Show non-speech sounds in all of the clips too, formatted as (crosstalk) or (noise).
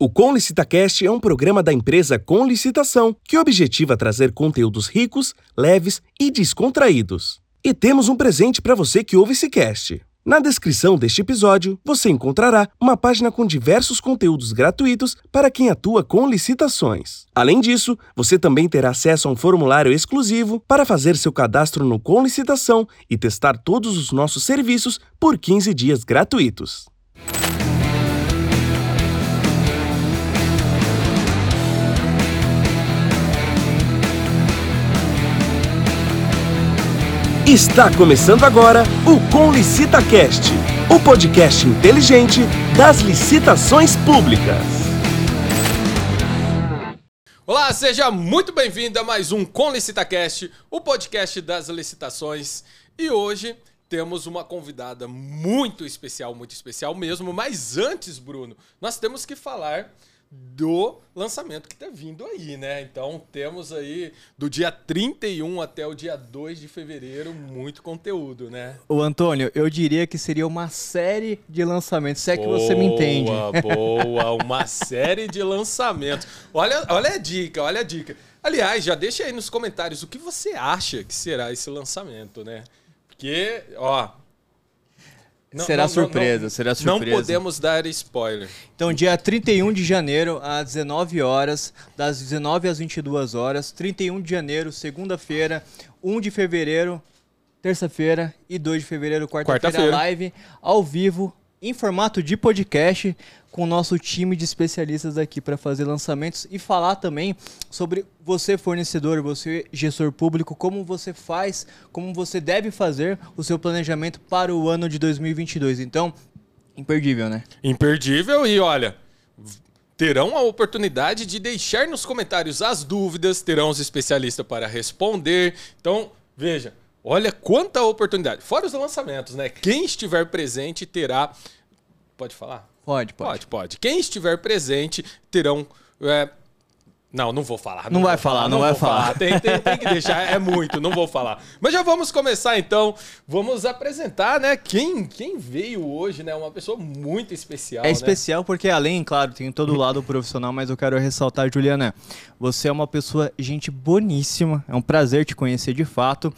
O Com Licitacast é um programa da empresa Com Licitação que objetiva trazer conteúdos ricos, leves e descontraídos. E temos um presente para você que ouve esse cast. Na descrição deste episódio, você encontrará uma página com diversos conteúdos gratuitos para quem atua com licitações. Além disso, você também terá acesso a um formulário exclusivo para fazer seu cadastro no Com Licitação e testar todos os nossos serviços por 15 dias gratuitos. Está começando agora o Com Licita Cast, o podcast inteligente das licitações públicas. Olá, seja muito bem-vindo a mais um Com Licitacast, o podcast das licitações. E hoje temos uma convidada muito especial, muito especial mesmo. Mas antes, Bruno, nós temos que falar do lançamento que está vindo aí, né? Então temos aí do dia 31 até o dia 2 de fevereiro muito conteúdo, né? O Antônio, eu diria que seria uma série de lançamentos, se é que boa, você me entende. Boa, (laughs) uma série de lançamentos. Olha, olha a dica, olha a dica. Aliás, já deixa aí nos comentários o que você acha que será esse lançamento, né? Porque, ó, não, será não, surpresa, não, será surpresa. Não podemos dar spoiler. Então, dia 31 de janeiro, às 19 horas, das 19 às 22 horas, 31 de janeiro, segunda-feira, 1 de fevereiro, terça-feira e 2 de fevereiro, quarta-feira, quarta live ao vivo em formato de podcast com o nosso time de especialistas aqui para fazer lançamentos e falar também sobre você fornecedor, você gestor público, como você faz, como você deve fazer o seu planejamento para o ano de 2022. Então, imperdível, né? Imperdível e olha, terão a oportunidade de deixar nos comentários as dúvidas, terão os especialistas para responder. Então, veja, Olha quanta oportunidade. Fora os lançamentos, né? Quem estiver presente terá. Pode falar? Pode, pode. Pode, pode. Quem estiver presente terão. É... Não, não vou falar. Não, não vai falar, falar, não, não vai falar. falar. Tem, tem, tem, que deixar, é muito, não vou falar. Mas já vamos começar então. Vamos apresentar, né? Quem, quem veio hoje, né? Uma pessoa muito especial. É né? especial porque, além, claro, tem todo o lado profissional, mas eu quero ressaltar, Juliana, você é uma pessoa, gente boníssima. É um prazer te conhecer de fato.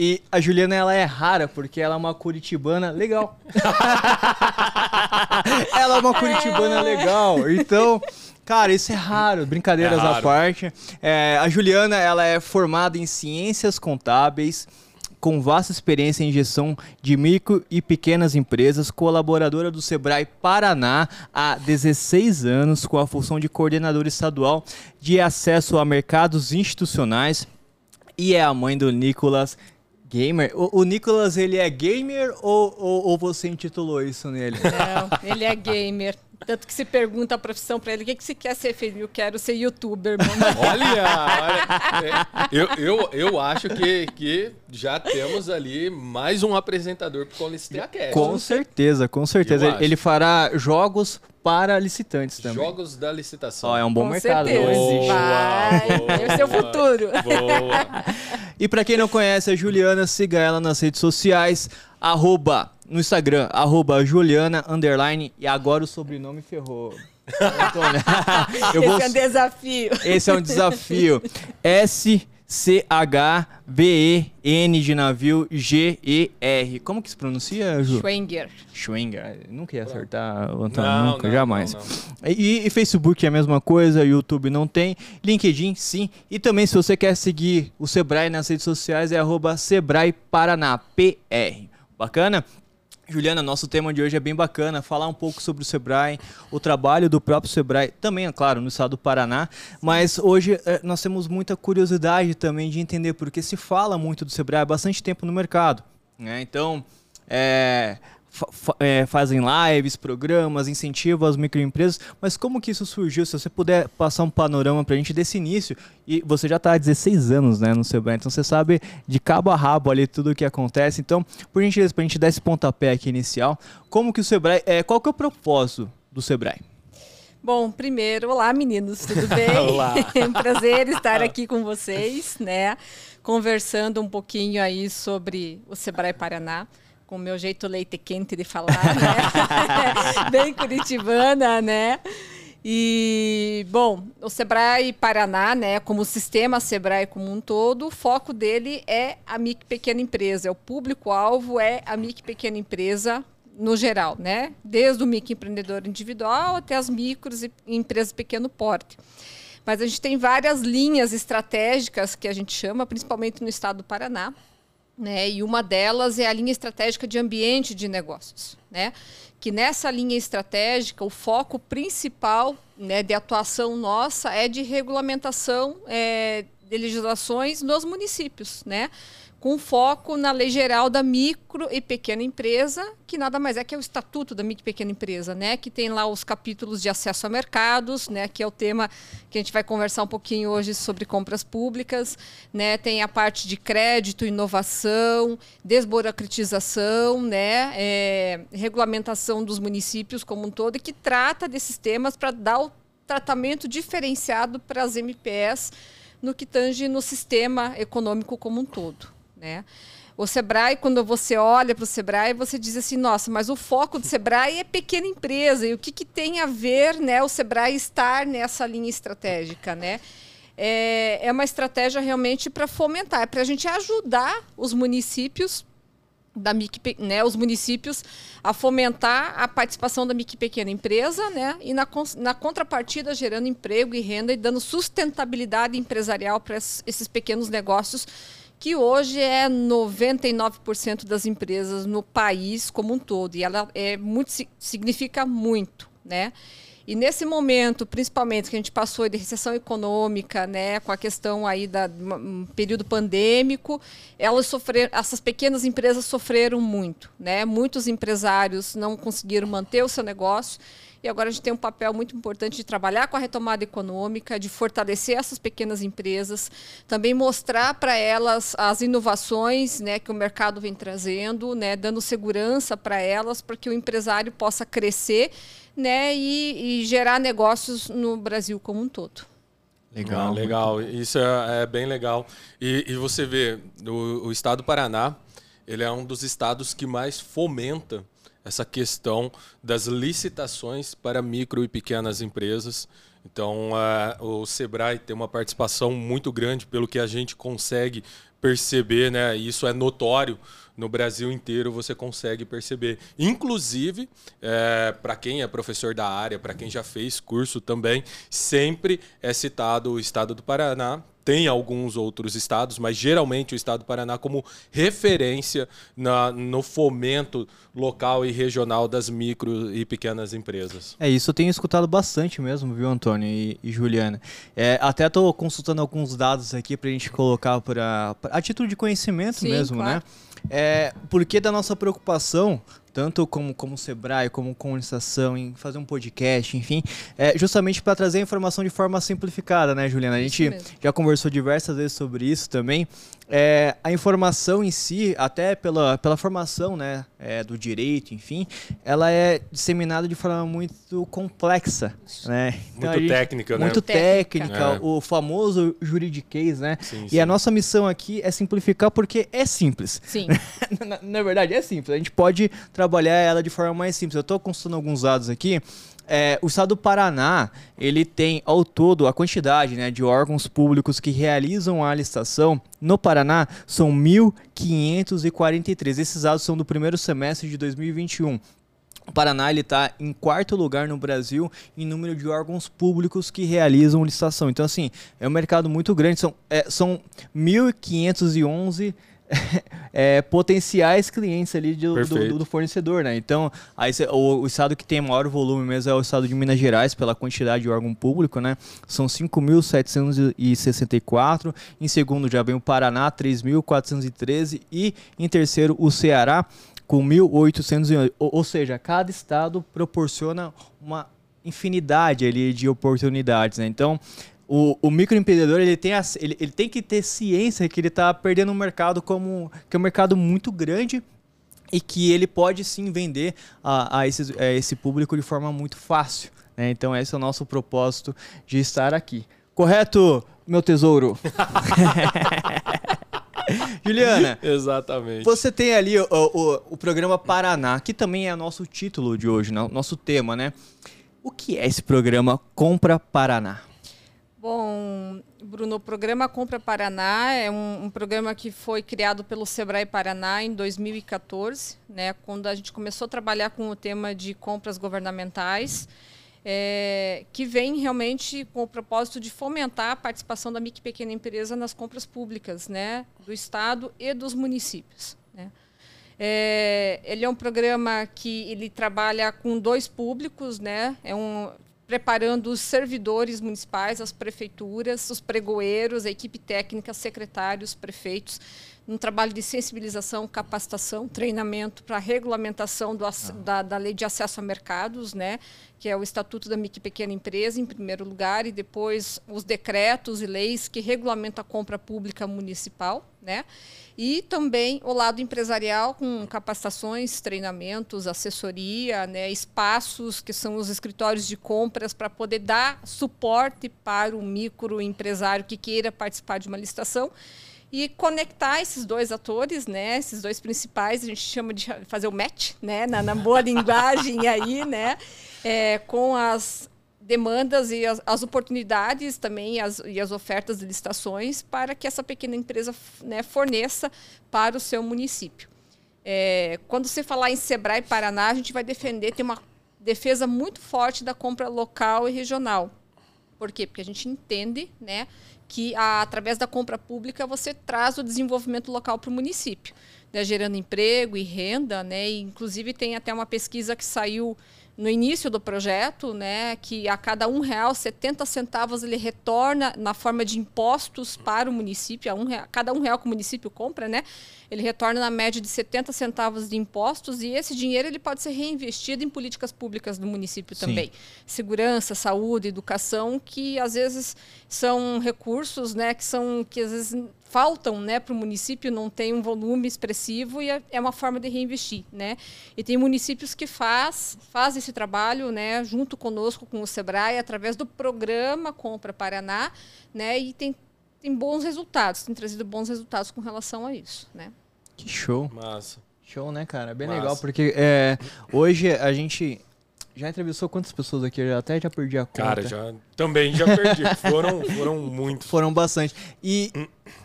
E a Juliana, ela é rara porque ela é uma curitibana legal. (laughs) ela é uma curitibana legal. Então, cara, isso é raro. Brincadeiras é raro. à parte. É, a Juliana, ela é formada em ciências contábeis com vasta experiência em gestão de micro e pequenas empresas, colaboradora do Sebrae Paraná há 16 anos, com a função de coordenadora estadual de acesso a mercados institucionais, e é a mãe do Nicolas Gamer? O, o, Nicolas, ele é gamer ou, ou, ou, você intitulou isso nele? Não, ele é gamer. Tanto que se pergunta a profissão para ele, o que, que você quer ser, filho? Eu quero ser youtuber, mano. (laughs) Olha, olha eu, eu, eu acho que, que já temos ali mais um apresentador para o Licitacast. Com certeza, com certeza. Ele, ele fará jogos para licitantes também. Jogos da licitação. Ó, é um bom Com mercado. Certeza. Não existe. Vai. Esse é o futuro. Boa. (laughs) e para quem não conhece a Juliana, siga ela nas redes sociais, arroba, no Instagram, arroba Juliana, underline, e agora o sobrenome ferrou. (laughs) Eu Esse vou... é um desafio. Esse é um desafio. S C-H-V-E-N de navio G-E-R. Como que se pronuncia, Ju? Schwenger. Schwenger. Nunca ia acertar o Antônio, não, nunca, não, jamais. Não, e, e, Facebook é a mesma coisa, YouTube não tem. LinkedIn, sim. E também, se você quer seguir o Sebrae nas redes sociais, é arroba Sebrae Paraná, PR. Bacana? Juliana, nosso tema de hoje é bem bacana, falar um pouco sobre o Sebrae, o trabalho do próprio Sebrae, também, é claro, no estado do Paraná, mas hoje é, nós temos muita curiosidade também de entender, porque se fala muito do Sebrae há bastante tempo no mercado. Né? Então, é, é, fazem lives, programas, incentivam as microempresas, mas como que isso surgiu? Se você puder passar um panorama para a gente desse início, e você já está há 16 anos né, no Sebrae, então você sabe de cabo a rabo ali tudo o que acontece. Então, por gentileza, para a gente dar esse pontapé aqui inicial, como que o Sebrae, é, qual que é o propósito do Sebrae? Bom, primeiro, olá meninos, tudo (laughs) bem? olá. é (laughs) um prazer estar aqui com vocês, né? Conversando um pouquinho aí sobre o Sebrae Paraná com o meu jeito leite quente de falar, né? (laughs) Bem curitibana, né? E, bom, o Sebrae Paraná, né, como sistema Sebrae como um todo, o foco dele é a micro pequena empresa. O público-alvo é a micro pequena empresa no geral, né? Desde o microempreendedor individual até as micros e empresas pequeno porte. Mas a gente tem várias linhas estratégicas que a gente chama, principalmente no estado do Paraná, né? E uma delas é a linha estratégica de ambiente de negócios, né? Que nessa linha estratégica o foco principal, né, de atuação nossa é de regulamentação é, de legislações nos municípios, né? com foco na lei geral da micro e pequena empresa, que nada mais é que é o estatuto da micro e pequena empresa, né? Que tem lá os capítulos de acesso a mercados, né? Que é o tema que a gente vai conversar um pouquinho hoje sobre compras públicas, né? Tem a parte de crédito, inovação, desburocratização, né? É, regulamentação dos municípios como um todo, e que trata desses temas para dar o tratamento diferenciado para as MPS no que tange no sistema econômico como um todo. Né? O Sebrae, quando você olha para o Sebrae, você diz assim, nossa, mas o foco do Sebrae é pequena empresa. E o que, que tem a ver né, o Sebrae estar nessa linha estratégica? Né? É, é uma estratégia realmente para fomentar, é para a gente ajudar os municípios da MIC, né, os municípios a fomentar a participação da micro pequena empresa, né, e na, na contrapartida gerando emprego e renda e dando sustentabilidade empresarial para esses pequenos negócios que hoje é 99% das empresas no país como um todo. E ela é muito, significa muito, né? E nesse momento, principalmente que a gente passou de recessão econômica, né, com a questão aí da um período pandêmico, elas sofreram, essas pequenas empresas sofreram muito, né? Muitos empresários não conseguiram manter o seu negócio e agora a gente tem um papel muito importante de trabalhar com a retomada econômica, de fortalecer essas pequenas empresas, também mostrar para elas as inovações né, que o mercado vem trazendo, né, dando segurança para elas, para que o empresário possa crescer né, e, e gerar negócios no Brasil como um todo. Legal, ah, legal. Isso é, é, bem legal. E, e você vê, o, o, estado do Paraná, ele é um dos estados que mais fomenta essa questão das licitações para micro e pequenas empresas. Então, uh, o Sebrae tem uma participação muito grande pelo que a gente consegue perceber, né? Isso é notório no Brasil inteiro, você consegue perceber. Inclusive, é, para quem é professor da área, para quem já fez curso também, sempre é citado o estado do Paraná tem alguns outros estados, mas geralmente o estado do Paraná como referência na, no fomento local e regional das micro e pequenas empresas. É isso, eu tenho escutado bastante mesmo, viu, Antônio e, e Juliana. É, até estou consultando alguns dados aqui para a gente colocar para a título de conhecimento Sim, mesmo, claro. né? É, porque da nossa preocupação tanto como, como Sebrae, como com licitação, em fazer um podcast, enfim, é justamente para trazer a informação de forma simplificada, né, Juliana? A gente já conversou diversas vezes sobre isso também. É, a informação em si, até pela, pela formação né, é, do direito, enfim, ela é disseminada de forma muito complexa. Né? Então, muito gente, técnica, né? Muito técnica, é. o famoso juridiquês, né? Sim, e sim. a nossa missão aqui é simplificar porque é simples. Sim. (laughs) na, na, verdade, é simples. A gente pode trabalhar ela de forma mais simples. Eu estou consultando alguns dados aqui. É, o estado do Paraná, ele tem ao todo a quantidade né, de órgãos públicos que realizam a licitação no Paraná são 1.543. Esses dados são do primeiro semestre de 2021. O Paraná está em quarto lugar no Brasil em número de órgãos públicos que realizam licitação. Então, assim, é um mercado muito grande. São, é, são 1.511 (laughs) é, potenciais clientes ali do, do, do, fornecedor, né? Então, aí o, o, estado que tem maior volume mesmo é o estado de Minas Gerais, pela quantidade de órgão público, né? São 5.764. Em segundo já vem o Paraná, 3.413. E em terceiro, o Ceará, com 1.800. Ou, ou seja, cada estado proporciona uma infinidade ali de oportunidades, né? Então, o, o microempreendedor ele tem, a, ele, ele tem que ter ciência que ele está perdendo um mercado como que é um mercado muito grande e que ele pode sim vender a, a, esse, a esse público de forma muito fácil. Né? Então esse é o nosso propósito de estar aqui. Correto, meu tesouro? (laughs) Juliana. Exatamente. Você tem ali o, o, o, programa Paraná, que também é nosso título de hoje, nosso tema, né? O que é esse programa Compra Paraná? Bom, Bruno, o programa Compra Paraná é um, um, programa que foi criado pelo Sebrae Paraná em 2014, né, quando a gente começou a trabalhar com o tema de compras governamentais, é, que vem realmente com o propósito de fomentar a participação da micro e pequena empresa nas compras públicas, né, do Estado e dos municípios. Né. É, ele é um programa que ele trabalha com dois públicos, né? É um, preparando os servidores municipais, as prefeituras, os pregoeiros, a equipe técnica, secretários, prefeitos, um trabalho de sensibilização, capacitação, treinamento para a regulamentação do, ah. da, da, lei de acesso a mercados, né, que é o Estatuto da Micro e Pequena Empresa, em primeiro lugar, e depois os decretos e leis que regulamentam a compra pública municipal. Né? E também o lado empresarial, com capacitações, treinamentos, assessoria, né, espaços que são os escritórios de compras para poder dar suporte para o microempresário que queira participar de uma licitação e conectar esses dois atores, né, esses dois principais, a gente chama de fazer o match, né, na, na boa (laughs) linguagem aí, né, é, com as demandas e as, as oportunidades também as, e as ofertas de licitações para que essa pequena empresa né, forneça para o seu município. É, quando você falar em Sebrae Paraná, a gente vai defender, tem uma defesa muito forte da compra local e regional. Por quê? Porque a gente entende né, que a, através da compra pública você traz o desenvolvimento local para o município, né, gerando emprego e renda. Né, e inclusive tem até uma pesquisa que saiu no início do projeto, né, que a cada um real, 70 centavos ele retorna na forma de impostos para o município, a um real, cada um real que o município compra, né, ele retorna na média de 70 centavos de impostos e esse dinheiro ele pode ser reinvestido em políticas públicas do município Sim. também. Segurança, saúde, educação, que às vezes são recursos, né, que são que às vezes faltam né, para o município, não tem um volume expressivo e é, é uma forma de reinvestir. Né? E tem municípios que faz, faz esse trabalho né, junto conosco, com o SEBRAE, através do programa Compra Paraná, né, e tem, tem bons resultados, tem trazido bons resultados com relação a isso. Né? Que show! Massa. Show, né, cara? Bem Massa. legal, porque é, hoje a gente já entrevistou quantas pessoas aqui? Eu até já perdi a conta. Cara, já também já perdi. (laughs) foram, foram muitos. Foram bastante. E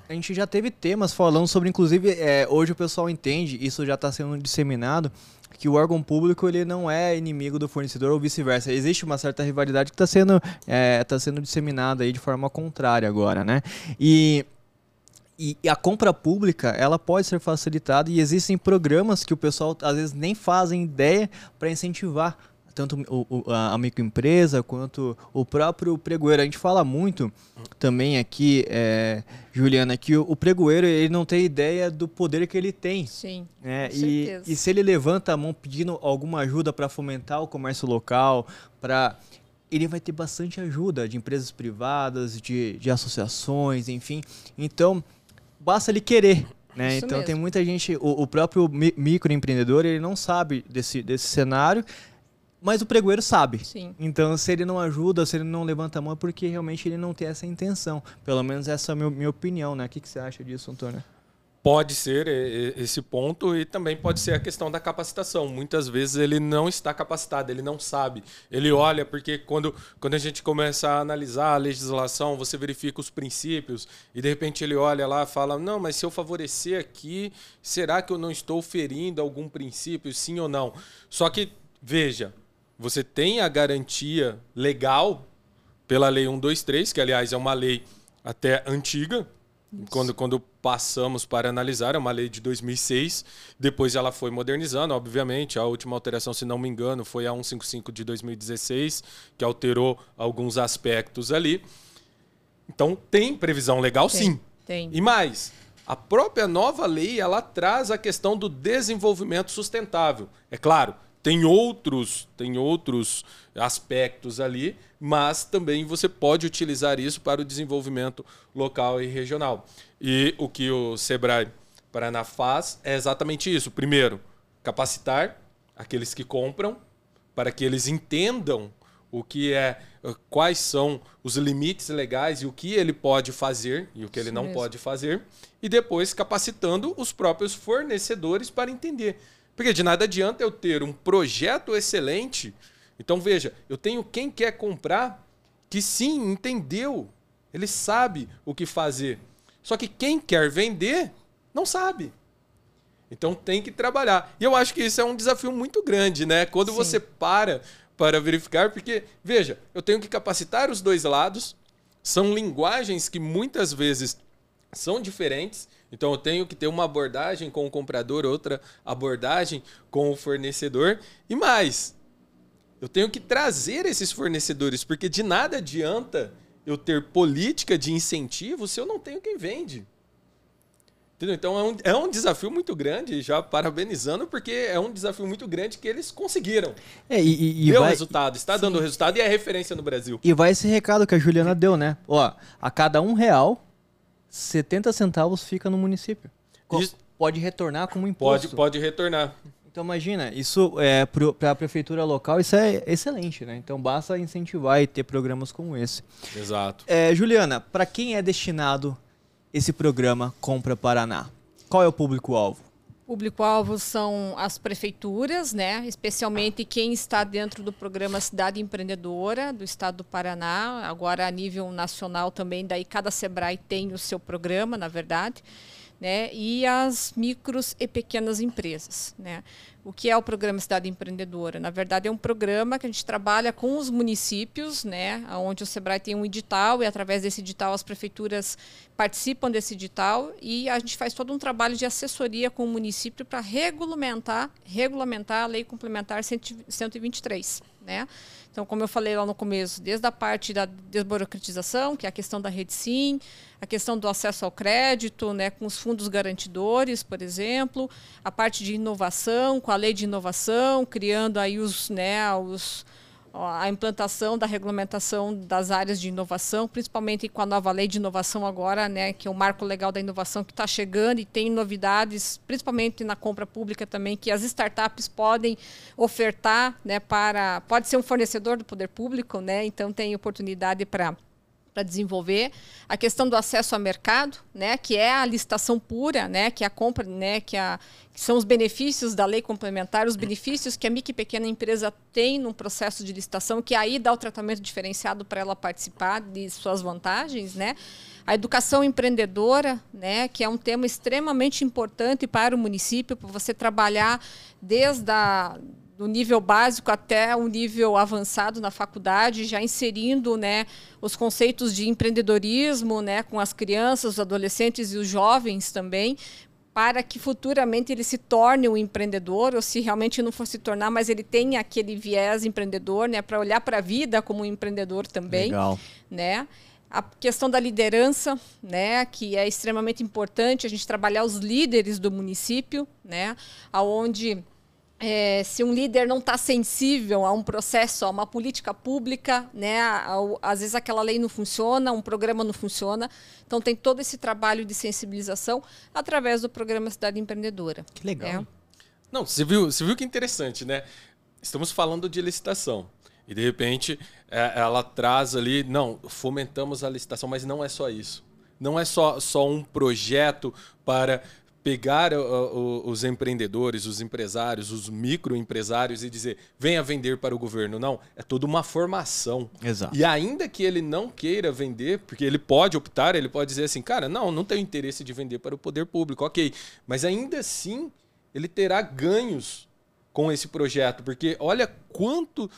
a gente já teve temas falando sobre, inclusive, é, hoje o pessoal entende, isso já está sendo disseminado, que o órgão público ele não é inimigo do fornecedor ou vice-versa. Existe uma certa rivalidade que está sendo, é, tá sendo disseminada aí de forma contrária agora, né? E e, a compra pública ela pode ser facilitada e existem programas que o pessoal às vezes nem fazem ideia para incentivar tanto o, a microempresa quanto o próprio pregoeiro. A gente fala muito também aqui, é, Juliana, que o, o, pregoeiro ele não tem ideia do poder que ele tem. Sim. Né? E, e se ele levanta a mão pedindo alguma ajuda para fomentar o comércio local, para ele vai ter bastante ajuda de empresas privadas, de, de associações, enfim. Então, basta ele querer. Né? então mesmo. tem muita gente, o, o próprio microempreendedor, ele não sabe desse, desse cenário mas o pregoeiro sabe. Sim. Então, se ele não ajuda, se ele não levanta a mão, é porque realmente ele não tem essa intenção. Pelo menos essa é a minha, minha opinião, né? O que, que você acha disso, Antônio? Pode ser esse ponto e também pode ser a questão da capacitação. Muitas vezes ele não está capacitado, ele não sabe. Ele olha, porque quando, quando a gente começa a analisar a legislação, você verifica os princípios e de repente ele olha lá e fala: Não, mas se eu favorecer aqui, será que eu não estou ferindo algum princípio, sim ou não? Só que, veja, você tem a garantia legal pela Lei 123, que aliás é uma lei até antiga, quando, quando passamos para analisar, é uma lei de 2006. Depois ela foi modernizando, obviamente. A última alteração, se não me engano, foi a 155 de 2016, que alterou alguns aspectos ali. Então tem previsão legal, tem, sim. Tem. E mais, a própria nova lei ela traz a questão do desenvolvimento sustentável. É claro, tem outros, tem outros aspectos ali, mas também você pode utilizar isso para o desenvolvimento local e regional. E o que o Sebrae Paraná faz é exatamente isso. Primeiro, capacitar aqueles que compram para que eles entendam o que é, quais são os limites legais e o que ele pode fazer e o que ele não mesmo. pode fazer, e depois capacitando os próprios fornecedores para entender porque de nada adianta eu ter um projeto excelente Então veja, eu tenho quem quer comprar que sim entendeu, ele sabe o que fazer. Só que quem quer vender não sabe. Então tem que trabalhar. E eu acho que isso é um desafio muito grande, né? Quando sim. você para para verificar, porque veja, eu tenho que capacitar os dois lados. São linguagens que muitas vezes são diferentes. Então eu tenho que ter uma abordagem com o comprador, outra abordagem com o fornecedor e mais. Eu tenho que trazer esses fornecedores, porque de nada adianta eu ter política de incentivo se eu não tenho quem vende. Entendeu? Então é um, é um desafio muito grande, já parabenizando, porque é um desafio muito grande que eles conseguiram. É, e, e deu vai... resultado, está Sim. dando resultado e é referência no Brasil. E vai esse recado que a Juliana deu, né? Ó, a cada um real 70 centavos fica no município. Isso... Pode retornar como imposto. Pode, pode retornar. Então imagina, isso é para a prefeitura local, isso é excelente, né? Então basta incentivar e ter programas como esse. Exato. É, Juliana, para quem é destinado esse programa Compra Paraná? Qual é o público-alvo? Público-alvo são as prefeituras, né? especialmente quem está dentro do programa Cidade Empreendedora do Estado do Paraná, agora a nível nacional também, daí cada SEBRAE tem o seu programa, na verdade, né? e as micros e pequenas empresas. Né? O que é o programa Cidade Empreendedora? Na verdade, é um programa que a gente trabalha com os municípios, né, onde o Sebrae tem um edital e através desse edital as prefeituras participam desse edital e a gente faz todo um trabalho de assessoria com o município para regulamentar, regulamentar a Lei Complementar 123, né? Então, como eu falei lá no começo, desde a parte da desburocratização, que é a questão da rede sim, a questão do acesso ao crédito, né, com os fundos garantidores, por exemplo, a parte de inovação, com a lei de inovação, criando aí os, né, os, a implantação da regulamentação das áreas de inovação, principalmente com a nova lei de inovação agora, né, que é o marco legal da inovação que está chegando e tem novidades, principalmente na compra pública também, que as startups podem ofertar, né, para pode ser um fornecedor do poder público, né, então tem oportunidade para para desenvolver a questão do acesso ao mercado, né, que é a licitação pura, né, que é a compra, né, que, a, que são os benefícios da lei complementar, os benefícios que a micro e pequena empresa tem num processo de licitação, que aí dá o tratamento diferenciado para ela participar de suas vantagens, né? A educação empreendedora, né, que é um tema extremamente importante para o município, para você trabalhar desde a do nível básico até o nível avançado na faculdade, já inserindo né, os conceitos de empreendedorismo né, com as crianças, os adolescentes e os jovens também, para que futuramente ele se torne um empreendedor, ou se realmente não for se tornar, mas ele tenha aquele viés empreendedor, né, para olhar para a vida como um empreendedor também. Legal. Né? A questão da liderança, né, que é extremamente importante, a gente trabalhar os líderes do município, né, aonde é, se um líder não está sensível a um processo, a uma política pública, né, às vezes aquela lei não funciona, um programa não funciona. Então tem todo esse trabalho de sensibilização através do programa Cidade Empreendedora. Que legal. É. Não, você viu, você viu que interessante, né? Estamos falando de licitação. E de repente é, ela traz ali, não, fomentamos a licitação, mas não é só isso. Não é só, só um projeto para pegar uh, uh, os empreendedores, os empresários, os microempresários e dizer venha vender para o governo. Não, é toda uma formação. Exato. E ainda que ele não queira vender, porque ele pode optar, ele pode dizer assim, cara, não, não tenho interesse de vender para o poder público, ok. Mas ainda assim ele terá ganhos com esse projeto, porque olha quanto,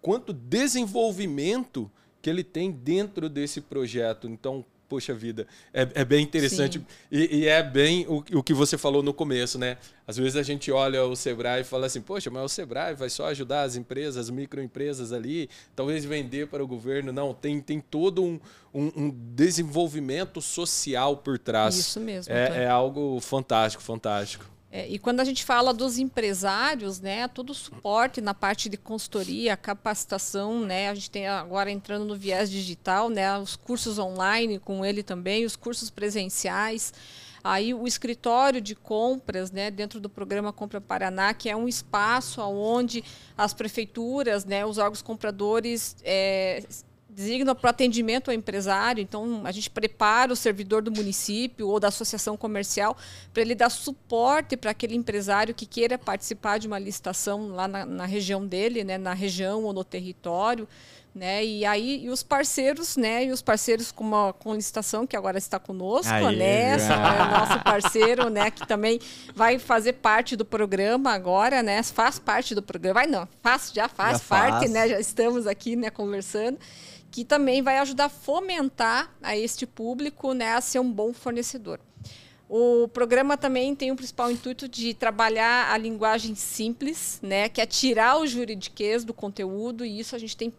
quanto desenvolvimento que ele tem dentro desse projeto. Então, poxa vida, é, é bem interessante. E, e, é bem o, o que você falou no começo, né? Às vezes a gente olha o Sebrae e fala assim, poxa, mas o Sebrae vai só ajudar as empresas, as microempresas ali, talvez vender para o governo. Não, tem, tem todo um, um, um desenvolvimento social por trás. Isso mesmo. É, é algo fantástico, fantástico. É, e quando a gente fala dos empresários, né, todo o suporte na parte de consultoria, capacitação, né, a gente tem agora entrando no viés digital, né, os cursos online com ele também, os cursos presenciais. Aí o escritório de compras, né, dentro do programa Compra Paraná, que é um espaço onde as prefeituras, né, os órgãos compradores é, designa para atendimento ao empresário. Então, a gente prepara o servidor do município ou da associação comercial para ele dar suporte para aquele empresário que queira participar de uma licitação lá na, na região dele, né, na região ou no território. Né? E aí e os parceiros, né? E os parceiros com a com licitação que agora está conosco, a Nessa, né? (laughs) nosso parceiro, né? Que também vai fazer parte do programa agora, né? Faz parte do programa. Vai não, faz, já faz já parte, faz. né? Já estamos aqui, né? Conversando que também vai ajudar a fomentar a este público né, a ser um bom fornecedor. O programa também tem o principal intuito de trabalhar a linguagem simples, né, que é tirar o juridiquês do conteúdo, e isso a gente tem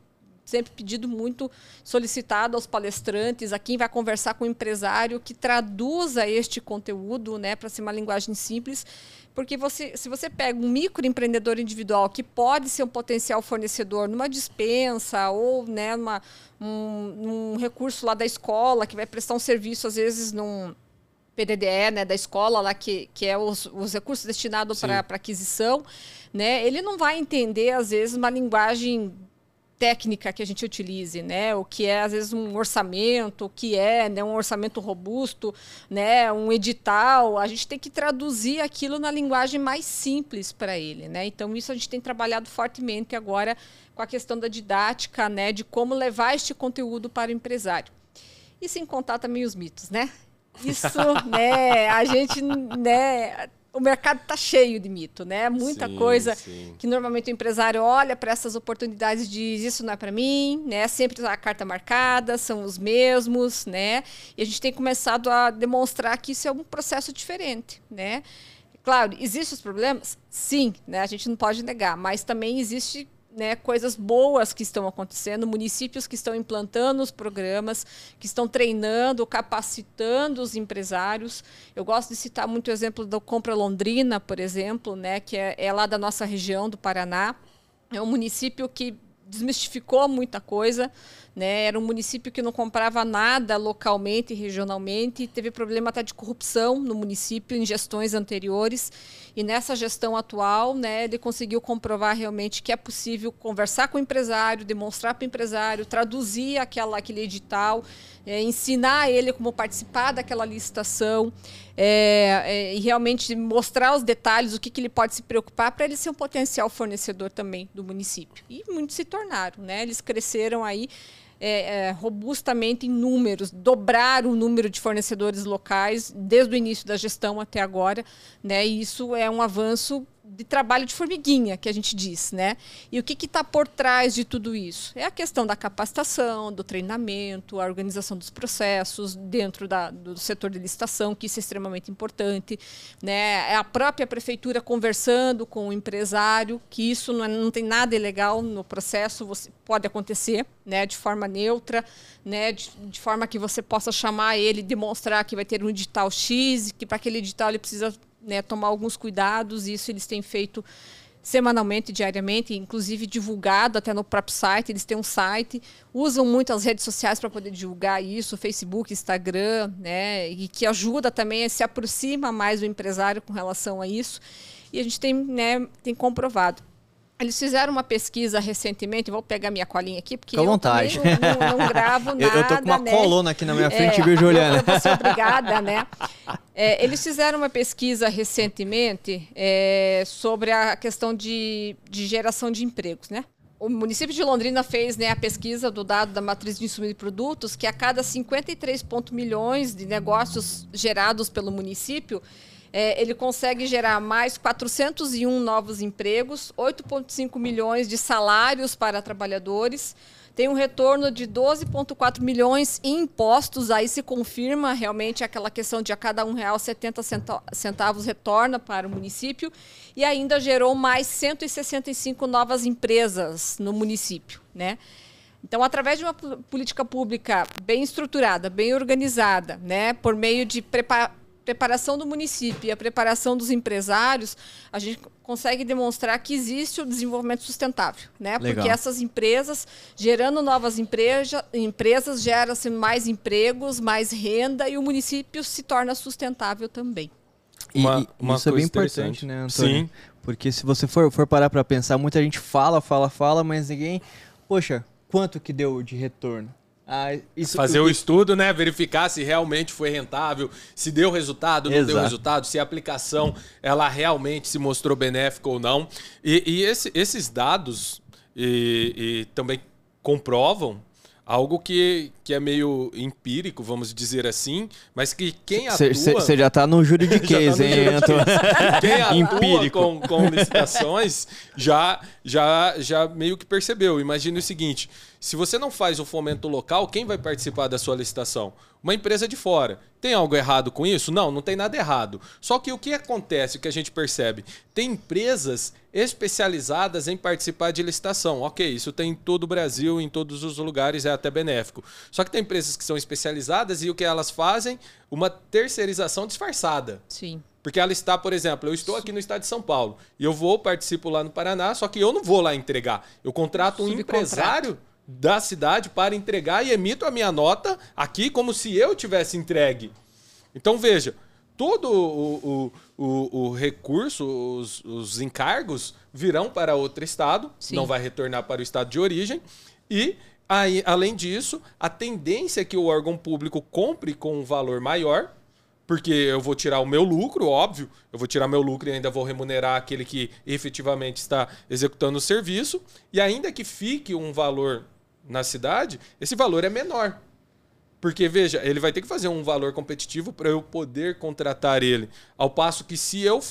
sempre pedido muito, solicitado aos palestrantes, a quem vai conversar com o empresário, que traduza este conteúdo né, para ser uma linguagem simples, porque você, se você pega um microempreendedor individual que pode ser um potencial fornecedor numa dispensa ou né, numa, um, um recurso lá da escola, que vai prestar um serviço, às vezes, num PDDE né, da escola, lá que, que é os, os recursos destinados para aquisição, né, ele não vai entender, às vezes, uma linguagem técnica que a gente utilize, né? O que é às vezes um orçamento, o que é né, um orçamento robusto, né? Um edital, a gente tem que traduzir aquilo na linguagem mais simples para ele, né? Então isso a gente tem trabalhado fortemente agora com a questão da didática, né? De como levar este conteúdo para o empresário. E sem contar também os mitos, né? Isso, (laughs) né? A gente, né? O mercado está cheio de mito, né? Muita sim, coisa sim. que normalmente o empresário olha para essas oportunidades e diz isso não é para mim, né? Sempre a carta marcada, são os mesmos, né? E a gente tem começado a demonstrar que isso é um processo diferente, né? Claro, existem os problemas? Sim, né? A gente não pode negar, mas também existe né, coisas boas que estão acontecendo, municípios que estão implantando os programas, que estão treinando, capacitando os empresários. Eu gosto de citar muito o exemplo da Compra Londrina, por exemplo, né, que é, é lá da nossa região do Paraná. É um município que desmistificou muita coisa, né? Era um município que não comprava nada localmente e regionalmente, teve problema até de corrupção no município em gestões anteriores. E nessa gestão atual, né, ele conseguiu comprovar realmente que é possível conversar com o empresário, demonstrar para o empresário, traduzir aquela, aquele edital, é, ensinar ele como participar daquela licitação é, é, e realmente mostrar os detalhes, o que, que ele pode se preocupar para ele ser um potencial fornecedor também do município. E muitos se tornaram, né? Eles cresceram aí é, é, robustamente em números, dobrar o número de fornecedores locais desde o início da gestão até agora, né? E isso é um avanço de trabalho de formiguinha, que a gente diz, né? E o que está por trás de tudo isso? É a questão da capacitação, do treinamento, a organização dos processos dentro da, do setor de licitação, que isso é extremamente importante, né? É a própria prefeitura conversando com o empresário, que isso não, é, não tem nada ilegal no processo, você pode acontecer, né? De forma neutra, né? De, de forma que você possa chamar ele, demonstrar que vai ter um edital X, que para aquele edital ele precisa né, tomar alguns cuidados. Isso eles têm feito semanalmente, diariamente, inclusive divulgado até no próprio site. Eles têm um site, usam muito as redes sociais para poder divulgar isso, Facebook, Instagram, né, e que ajuda também, se aproxima mais do empresário com relação a isso. E a gente tem, né, tem comprovado. Eles fizeram uma pesquisa recentemente, vou pegar minha colinha aqui, porque eu vontade. Não, não, gravo nada. (laughs) Eu, eu tô com uma né? coluna aqui na minha frente, é, viu, Juliana? Eu vou obrigada, né? (laughs) É, eles fizeram uma pesquisa recentemente é, sobre a questão de, de geração de empregos, né? O município de Londrina fez né, a pesquisa do dado da matriz de insumos e produtos, que a cada 53 milhões de negócios gerados pelo município, é, ele consegue gerar mais 401 novos empregos, 8,5 milhões de salários para trabalhadores, tem um retorno de 12,4 milhões em impostos, aí se confirma realmente aquela questão de a cada um real 70 centavos retorna para o município e ainda gerou mais 165 novas empresas no município, né? Então, através de uma política pública bem estruturada, bem organizada, né, por meio de preparação preparação do município e a preparação dos empresários, a gente consegue demonstrar que existe o desenvolvimento sustentável, né? Legal. Porque essas empresas, gerando novas empresa, empresas, geram-se mais empregos, mais renda e o município se torna sustentável também. Uma, uma isso é bem importante, né, Antônio? Sim. Porque se você for, for parar para pensar, muita gente fala, fala, fala, mas ninguém... Poxa, quanto que deu de retorno. Ah, Fazer o estudo, né? Verificar se realmente foi rentável, se deu resultado, não Exato. deu resultado, se a aplicação ela realmente se mostrou benéfica ou não. E, e esse, esses dados e, e também comprovam algo que, que é meio empírico, vamos dizer assim, mas que quem atua... Você já está no (laughs) juridiquês, tá hein? (laughs) quem atua empírico. Com, com licitações já, já, já meio que percebeu. Imagine o seguinte, se você não faz o fomento local, quem vai participar da sua licitação? Uma empresa de fora. Tem algo errado com isso? Não, não tem nada errado. Só que o que acontece, o que a gente percebe? Tem empresas especializadas em participar de licitação. Ok, isso tem em todo o Brasil, em todos os lugares, é até benéfico. Só que tem empresas que são especializadas e o que elas fazem? Uma terceirização disfarçada. Sim. Porque ela está, por exemplo, eu estou aqui no estado de São Paulo e eu vou, participo lá no Paraná, só que eu não vou lá entregar. Eu contrato um empresário da cidade para entregar e emito a minha nota aqui como se eu tivesse entregue. Então veja, todo o, o, o, o recurso, os, os, encargos virão para outro estado, Sim. não vai retornar para o estado de origem. E, aí, além disso, a tendência é que o órgão público compre com um valor maior, porque eu vou tirar o meu lucro, óbvio, eu vou tirar meu lucro e ainda vou remunerar aquele que efetivamente está executando o serviço, e ainda que fique um valor na cidade, esse valor é menor. Porque, veja, ele vai ter que fazer um valor competitivo para eu poder contratar ele. Ao passo que, se eu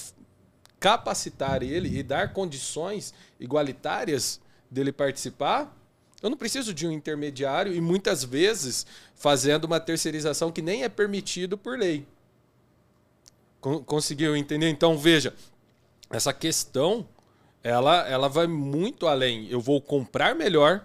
capacitar ele e dar condições igualitárias dele participar, eu não preciso de um intermediário e muitas vezes fazendo uma terceirização que nem é permitido por lei. Conseguiu entender? Então, veja, essa questão ela, ela vai muito além. Eu vou comprar melhor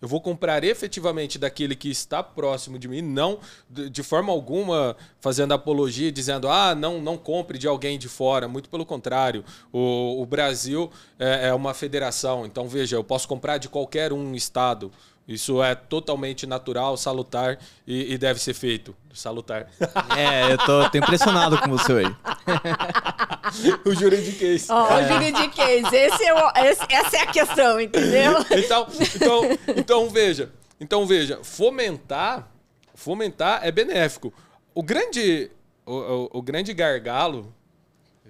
eu vou comprar efetivamente daquele que está próximo de mim, não de forma alguma fazendo apologia, dizendo, ah, não, não compre de alguém de fora. Muito pelo contrário. O, o Brasil é, é uma federação, então veja, eu posso comprar de qualquer um estado. Isso é totalmente natural, salutar e, e, deve ser feito. Salutar. É, eu tô, tô impressionado com você aí. (laughs) o juridiquês. Oh, é. O juridiquês. Esse é o, esse, essa é a questão, entendeu? (laughs) Então, então, então veja. Então veja, fomentar, fomentar é benéfico. O grande, o, o, o grande gargalo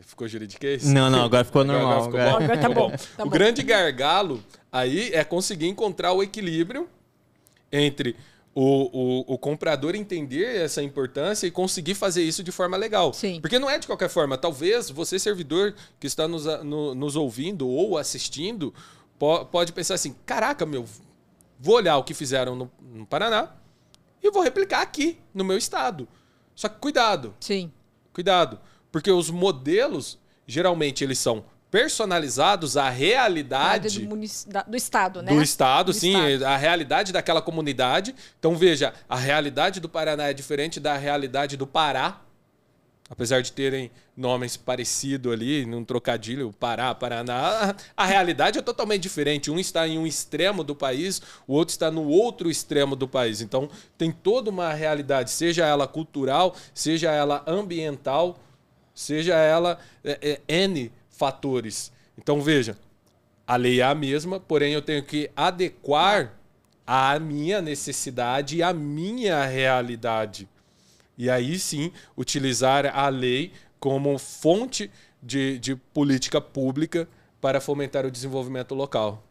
Ficou juridiquês? Não, não, agora ficou normal. Agora, ficou agora. Agora tá bom. (laughs) Tá o grande gargalo aí é conseguir encontrar o equilíbrio entre o, o, o, comprador entender essa importância e conseguir fazer isso de forma legal. Sim. Porque não é de qualquer forma. Talvez você, servidor que está nos, no, nos ouvindo ou assistindo, po, pode pensar assim: caraca, meu, vou olhar o que fizeram no, no Paraná e vou replicar aqui, no meu estado. Só que cuidado. Sim. Cuidado. Porque os modelos, geralmente, eles são personalizados à realidade do, do, Estado, né? Do Estado, do sim, estado. a realidade daquela comunidade. Então, veja, a realidade do Paraná é diferente da realidade do Pará, apesar de terem nomes parecidos ali, num trocadilho, Pará, Paraná, a realidade é totalmente diferente. Um está em um extremo do país, o outro está no outro extremo do país. Então, tem toda uma realidade, seja ela cultural, seja ela ambiental, seja ela é, é, N fatores. Então veja, a lei é a mesma, porém eu tenho que adequar à minha necessidade e à minha realidade. E aí sim utilizar a lei como fonte de, de política pública para fomentar o desenvolvimento local.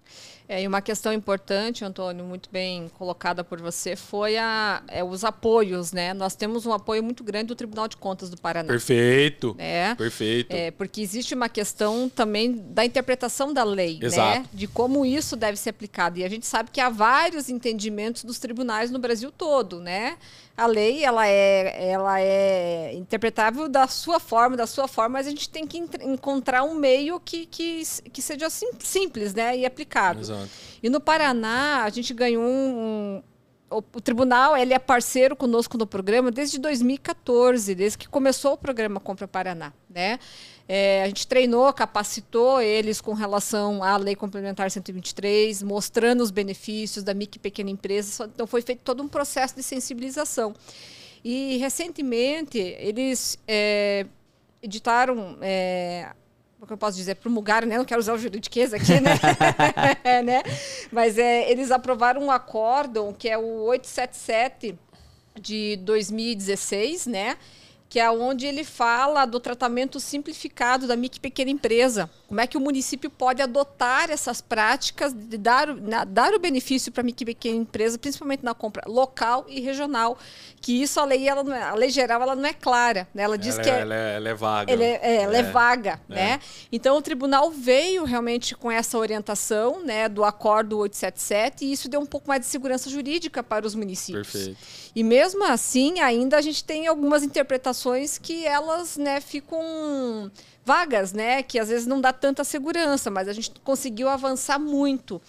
É, e uma questão importante, Antônio, muito bem colocada por você, foi a, é, os apoios, né? Nós temos um apoio muito grande do Tribunal de Contas do Paraná. Perfeito. É, Perfeito. É, porque existe uma questão também da interpretação da lei, né? Exato. né? De como isso deve ser aplicado. E a gente sabe que há vários entendimentos dos tribunais no Brasil todo, né? A lei ela é, ela é interpretável da sua forma, da sua forma, mas a gente tem que encontrar um meio que, que, que seja sim, simples né, e aplicável. Exato. E no Paraná, a gente ganhou um, um o, o, tribunal ele é parceiro conosco no programa desde 2014, desde que começou o programa Compra Paraná, né? É, a gente treinou, capacitou eles com relação à Lei Complementar 123, mostrando os benefícios da micro e pequena empresa. Então, foi feito todo um processo de sensibilização. E, recentemente, eles é, editaram é, que eu posso dizer, promulgaram, né? Não quero usar o juridiquês aqui, né? (laughs) (laughs) né? Mas é, eles aprovaram um acórdão que é o 877 de 2016, né? Que é onde ele fala do tratamento simplificado da micro e pequena empresa. Como é que o município pode adotar essas práticas de dar, na, dar o benefício para a pequena empresa, principalmente na compra local e regional. Que isso a lei, ela é, a lei geral, ela não é clara. Né? Ela diz ela que é, é, ela é, ela é vaga. Ela é, é, ela é vaga, né? Então o tribunal veio realmente com essa orientação, né, do acordo 877 e isso deu um pouco mais de segurança jurídica para os municípios. Perfeito. E mesmo assim, ainda a gente tem algumas interpretações que elas, né, ficam vagas, né, que às vezes não dá tanta segurança, mas a gente conseguiu avançar muito.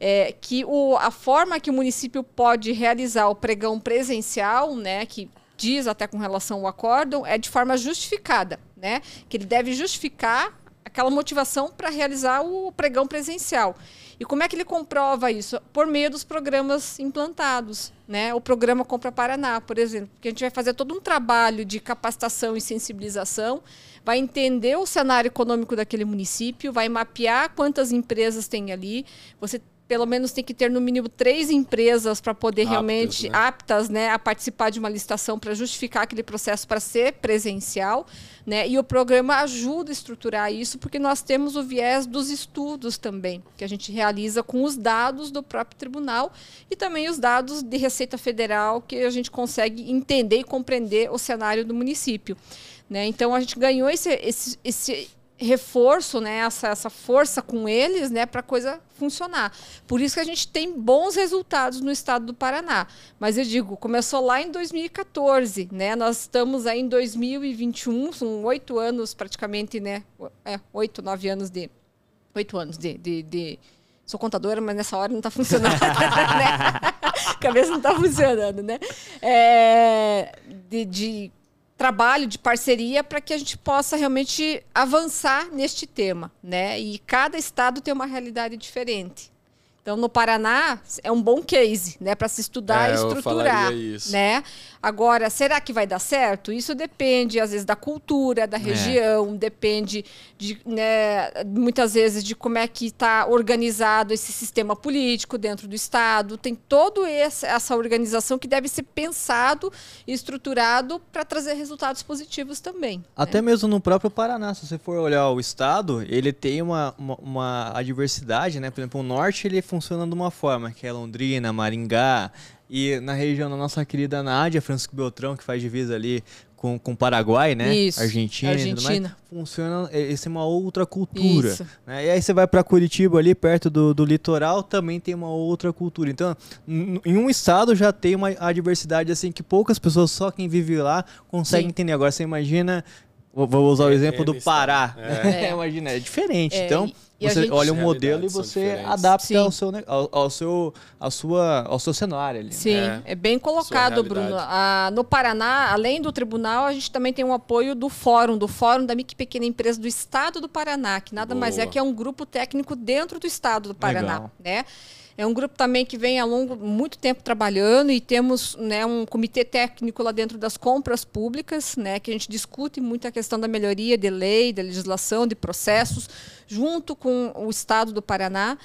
É, que o, a forma que o município pode realizar o pregão presencial, né, que diz até com relação ao acórdão, é de forma justificada, né, que ele deve justificar aquela motivação para realizar o pregão presencial. E como é que ele comprova isso? Por meio dos programas implantados, né? O programa Compra Paraná, por exemplo, que a gente vai fazer todo um trabalho de capacitação e sensibilização, vai entender o cenário econômico daquele município, vai mapear quantas empresas tem ali. Você pelo menos tem que ter no mínimo três empresas para poder aptas, realmente né? aptas né, a participar de uma licitação para justificar aquele processo para ser presencial. Né? E o programa ajuda a estruturar isso, porque nós temos o viés dos estudos também, que a gente realiza com os dados do próprio tribunal e também os dados de Receita Federal, que a gente consegue entender e compreender o cenário do município. Né? Então a gente ganhou esse, esse, esse reforço, né, essa, essa força com eles, né, para a coisa funcionar. Por isso que a gente tem bons resultados no estado do Paraná. Mas eu digo, começou lá em 2014, né? Nós estamos aí em 2021, são oito anos praticamente, né? É, oito, nove anos de. Oito anos de, de, de... Sou contadora, mas nessa hora não está funcionando. (laughs) né? A (laughs) cabeça não está funcionando, né? É, de, de trabalho de parceria para que a gente possa realmente avançar neste tema, né? E cada estado tem uma realidade diferente. Então, no Paraná é um bom case, né, para se estudar é, e estruturar, né? Agora, será que vai dar certo? Isso depende às vezes da cultura da é. região, é. depende de, né, muitas vezes de como é que está organizado esse sistema político dentro do estado. Tem toda essa organização que deve ser pensado e estruturado para trazer resultados positivos também. Até né? mesmo no próprio Paraná, se você for olhar o estado, ele tem uma, uma, uma adversidade, né? Por exemplo, o norte ele funciona funciona de uma forma, que é Londrina, Maringá, e na região da nossa querida Nádia, Francisco Beltrão, que faz divisa ali com, com Paraguai, né? Isso, Argentina, Argentina. Mais, funciona, essa é uma outra cultura. Né? E aí você vai para Curitiba ali, perto do, do litoral, também tem uma outra cultura. Então, em um estado já tem uma adversidade assim que poucas pessoas, só quem vive lá, consegue Sim. entender. Agora você imagina Vou usar o é, exemplo do Pará. É. (laughs) Imagina, é diferente. É, então, você gente... olha o modelo e você adapta ao seu, ao, ao, seu, ao, sua, ao seu cenário ali. Sim, é, é bem colocado, Bruno. Ah, no Paraná, além do tribunal, a gente também tem um apoio do Fórum, do Fórum da Micro Pequena Empresa do Estado do Paraná, que nada Boa. mais é que é um grupo técnico dentro do Estado do Paraná. Legal. Né? É um grupo também que vem há longo, muito tempo trabalhando e temos né, um comitê técnico lá dentro das compras públicas, né, que a gente discute muito a questão da melhoria de lei, da legislação, de processos, junto com o Estado do Paraná.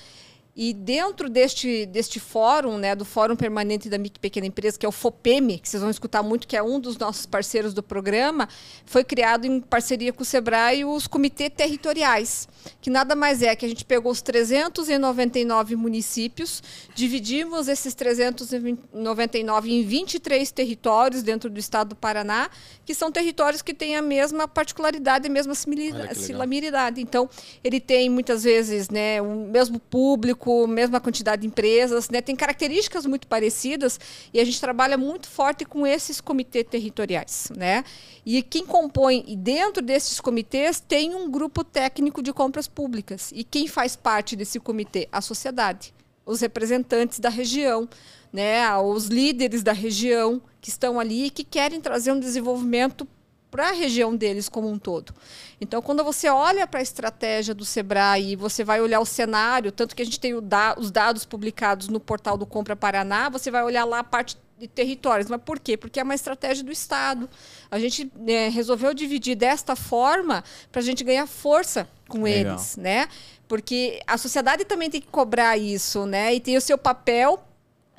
E dentro deste, deste fórum, né, do Fórum Permanente da Micro e Pequena Empresa, que é o FOPEME, que vocês vão escutar muito, que é um dos nossos parceiros do programa, foi criado em parceria com o SEBRAE os comitês territoriais, que nada mais é que a gente pegou os 399 municípios, dividimos esses 399 em 23 territórios dentro do estado do Paraná, que são territórios que têm a mesma particularidade, a mesma similaridade. Então, ele tem muitas vezes né, o mesmo público, público, mesma quantidade de empresas, né? Tem características muito parecidas e a gente trabalha muito forte com esses comitês territoriais, né? E quem compõe, e dentro desses comitês, tem um grupo técnico de compras públicas. E quem faz parte desse comitê? A sociedade, os representantes da região, né? Os líderes da região que estão ali e que querem trazer um desenvolvimento para a região deles como um todo. Então, quando você olha para a estratégia do Sebrae e você vai olhar o cenário, tanto que a gente tem da, os dados publicados no portal do Compra Paraná, você vai olhar lá a parte de territórios. Mas por quê? Porque é uma estratégia do Estado. A gente né, resolveu dividir desta forma para a gente ganhar força com Legal. eles, né? Porque a sociedade também tem que cobrar isso, né? E tem o seu papel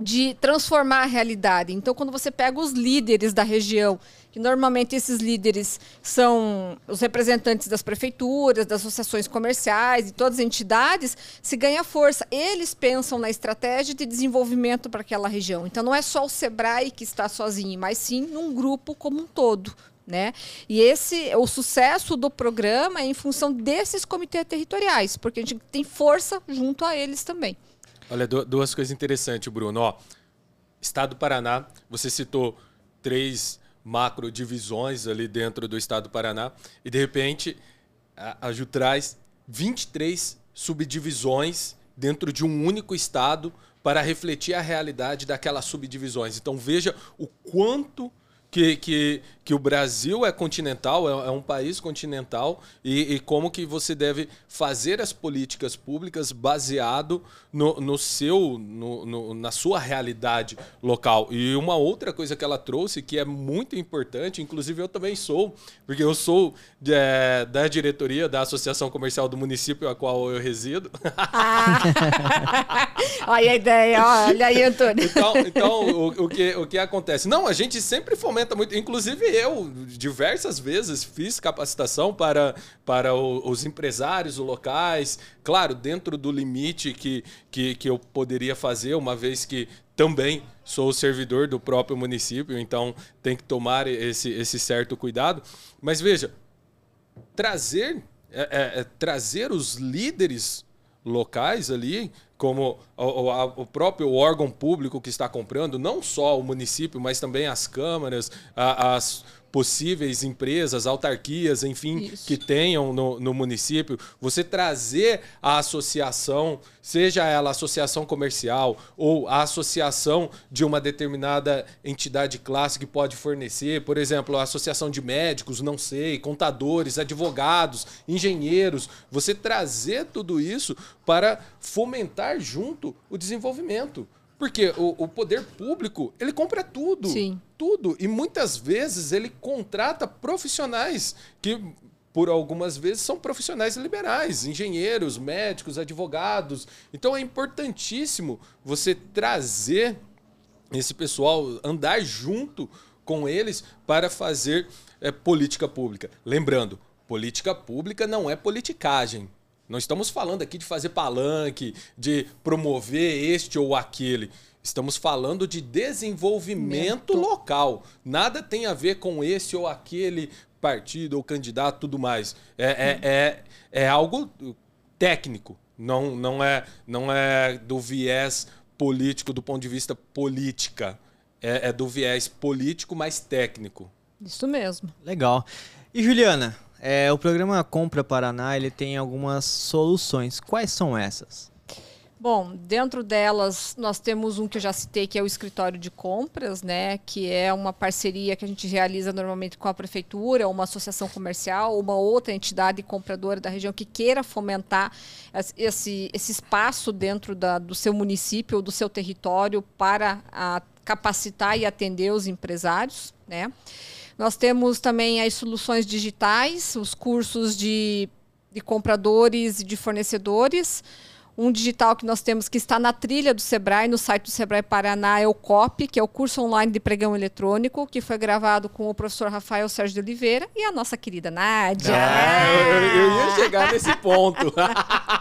de transformar a realidade. Então, quando você pega os líderes da região, que normalmente esses líderes são os representantes das prefeituras, das associações comerciais e todas as entidades, se ganha força. Eles pensam na estratégia de desenvolvimento para aquela região. Então, não é só o Sebrae que está sozinho, mas sim num grupo como um todo. Né? E esse o sucesso do programa é em função desses comitês territoriais, porque a gente tem força junto a eles também. Olha, duas coisas interessantes, Bruno. Ó, Estado do Paraná, você citou três macro divisões ali dentro do Estado do Paraná e de repente a, a Ju traz 23 subdivisões dentro de um único estado para refletir a realidade daquelas subdivisões. Então veja o quanto que, que, que o Brasil é continental, é, é um país continental, e, e, como que você deve fazer as políticas públicas baseado no, no seu, no, no, na sua realidade local. E uma outra coisa que ela trouxe, que é muito importante, inclusive eu também sou, porque eu sou é, da diretoria da Associação Comercial do município a qual eu resido. Ah. (laughs) olha a ideia, olha aí, Antônio. Então, então o, o, que, o que acontece? Não, a gente sempre fomenta muito, inclusive eu diversas vezes fiz capacitação para, para o, os empresários locais, claro, dentro do limite que, que, que eu poderia fazer, uma vez que também sou servidor do próprio município, então tem que tomar esse, esse certo cuidado. Mas veja, trazer, é, é, é trazer os líderes locais ali, como o, o, próprio órgão público que está comprando, não só o município, mas também as câmaras, as possíveis empresas, autarquias, enfim, Isso. que tenham no, no, município, você trazer a associação, seja ela associação comercial ou a associação de uma determinada entidade classe que pode fornecer, por exemplo, a associação de médicos, não sei, contadores, advogados, engenheiros, você trazer tudo isso para fomentar junto o desenvolvimento. Porque o, o, poder público, ele compra tudo. Sim. Tudo. E muitas vezes ele contrata profissionais que, por algumas vezes, são profissionais liberais, engenheiros, médicos, advogados. Então é importantíssimo você trazer esse pessoal, andar junto com eles para fazer é, política pública. Lembrando, política pública não é politicagem. Não estamos falando aqui de fazer palanque, de promover este ou aquele. Estamos falando de desenvolvimento Mento. local. Nada tem a ver com esse ou aquele partido ou candidato, tudo mais. É, é, é, é algo técnico. Não, não, é, não é do viés político, do ponto de vista política. É, é do viés político mais técnico. Isso mesmo. Legal. E Juliana, é, o programa Compra Paraná ele tem algumas soluções. Quais são essas? Bom, dentro delas nós temos um que eu já citei, que é o escritório de compras, né? Que é uma parceria que a gente realiza normalmente com a prefeitura, uma associação comercial, uma outra entidade compradora da região que queira fomentar esse, esse espaço dentro da, do seu município ou do seu território para a, capacitar e atender os empresários, né? Nós temos também as soluções digitais, os cursos de, de compradores e de fornecedores. Um digital que nós temos que está na trilha do Sebrae, no site do Sebrae Paraná, é o COP, que é o curso online de pregão eletrônico, que foi gravado com o professor Rafael Sérgio de Oliveira e a nossa querida Nádia. Ah, eu, eu, ia chegar nesse ponto.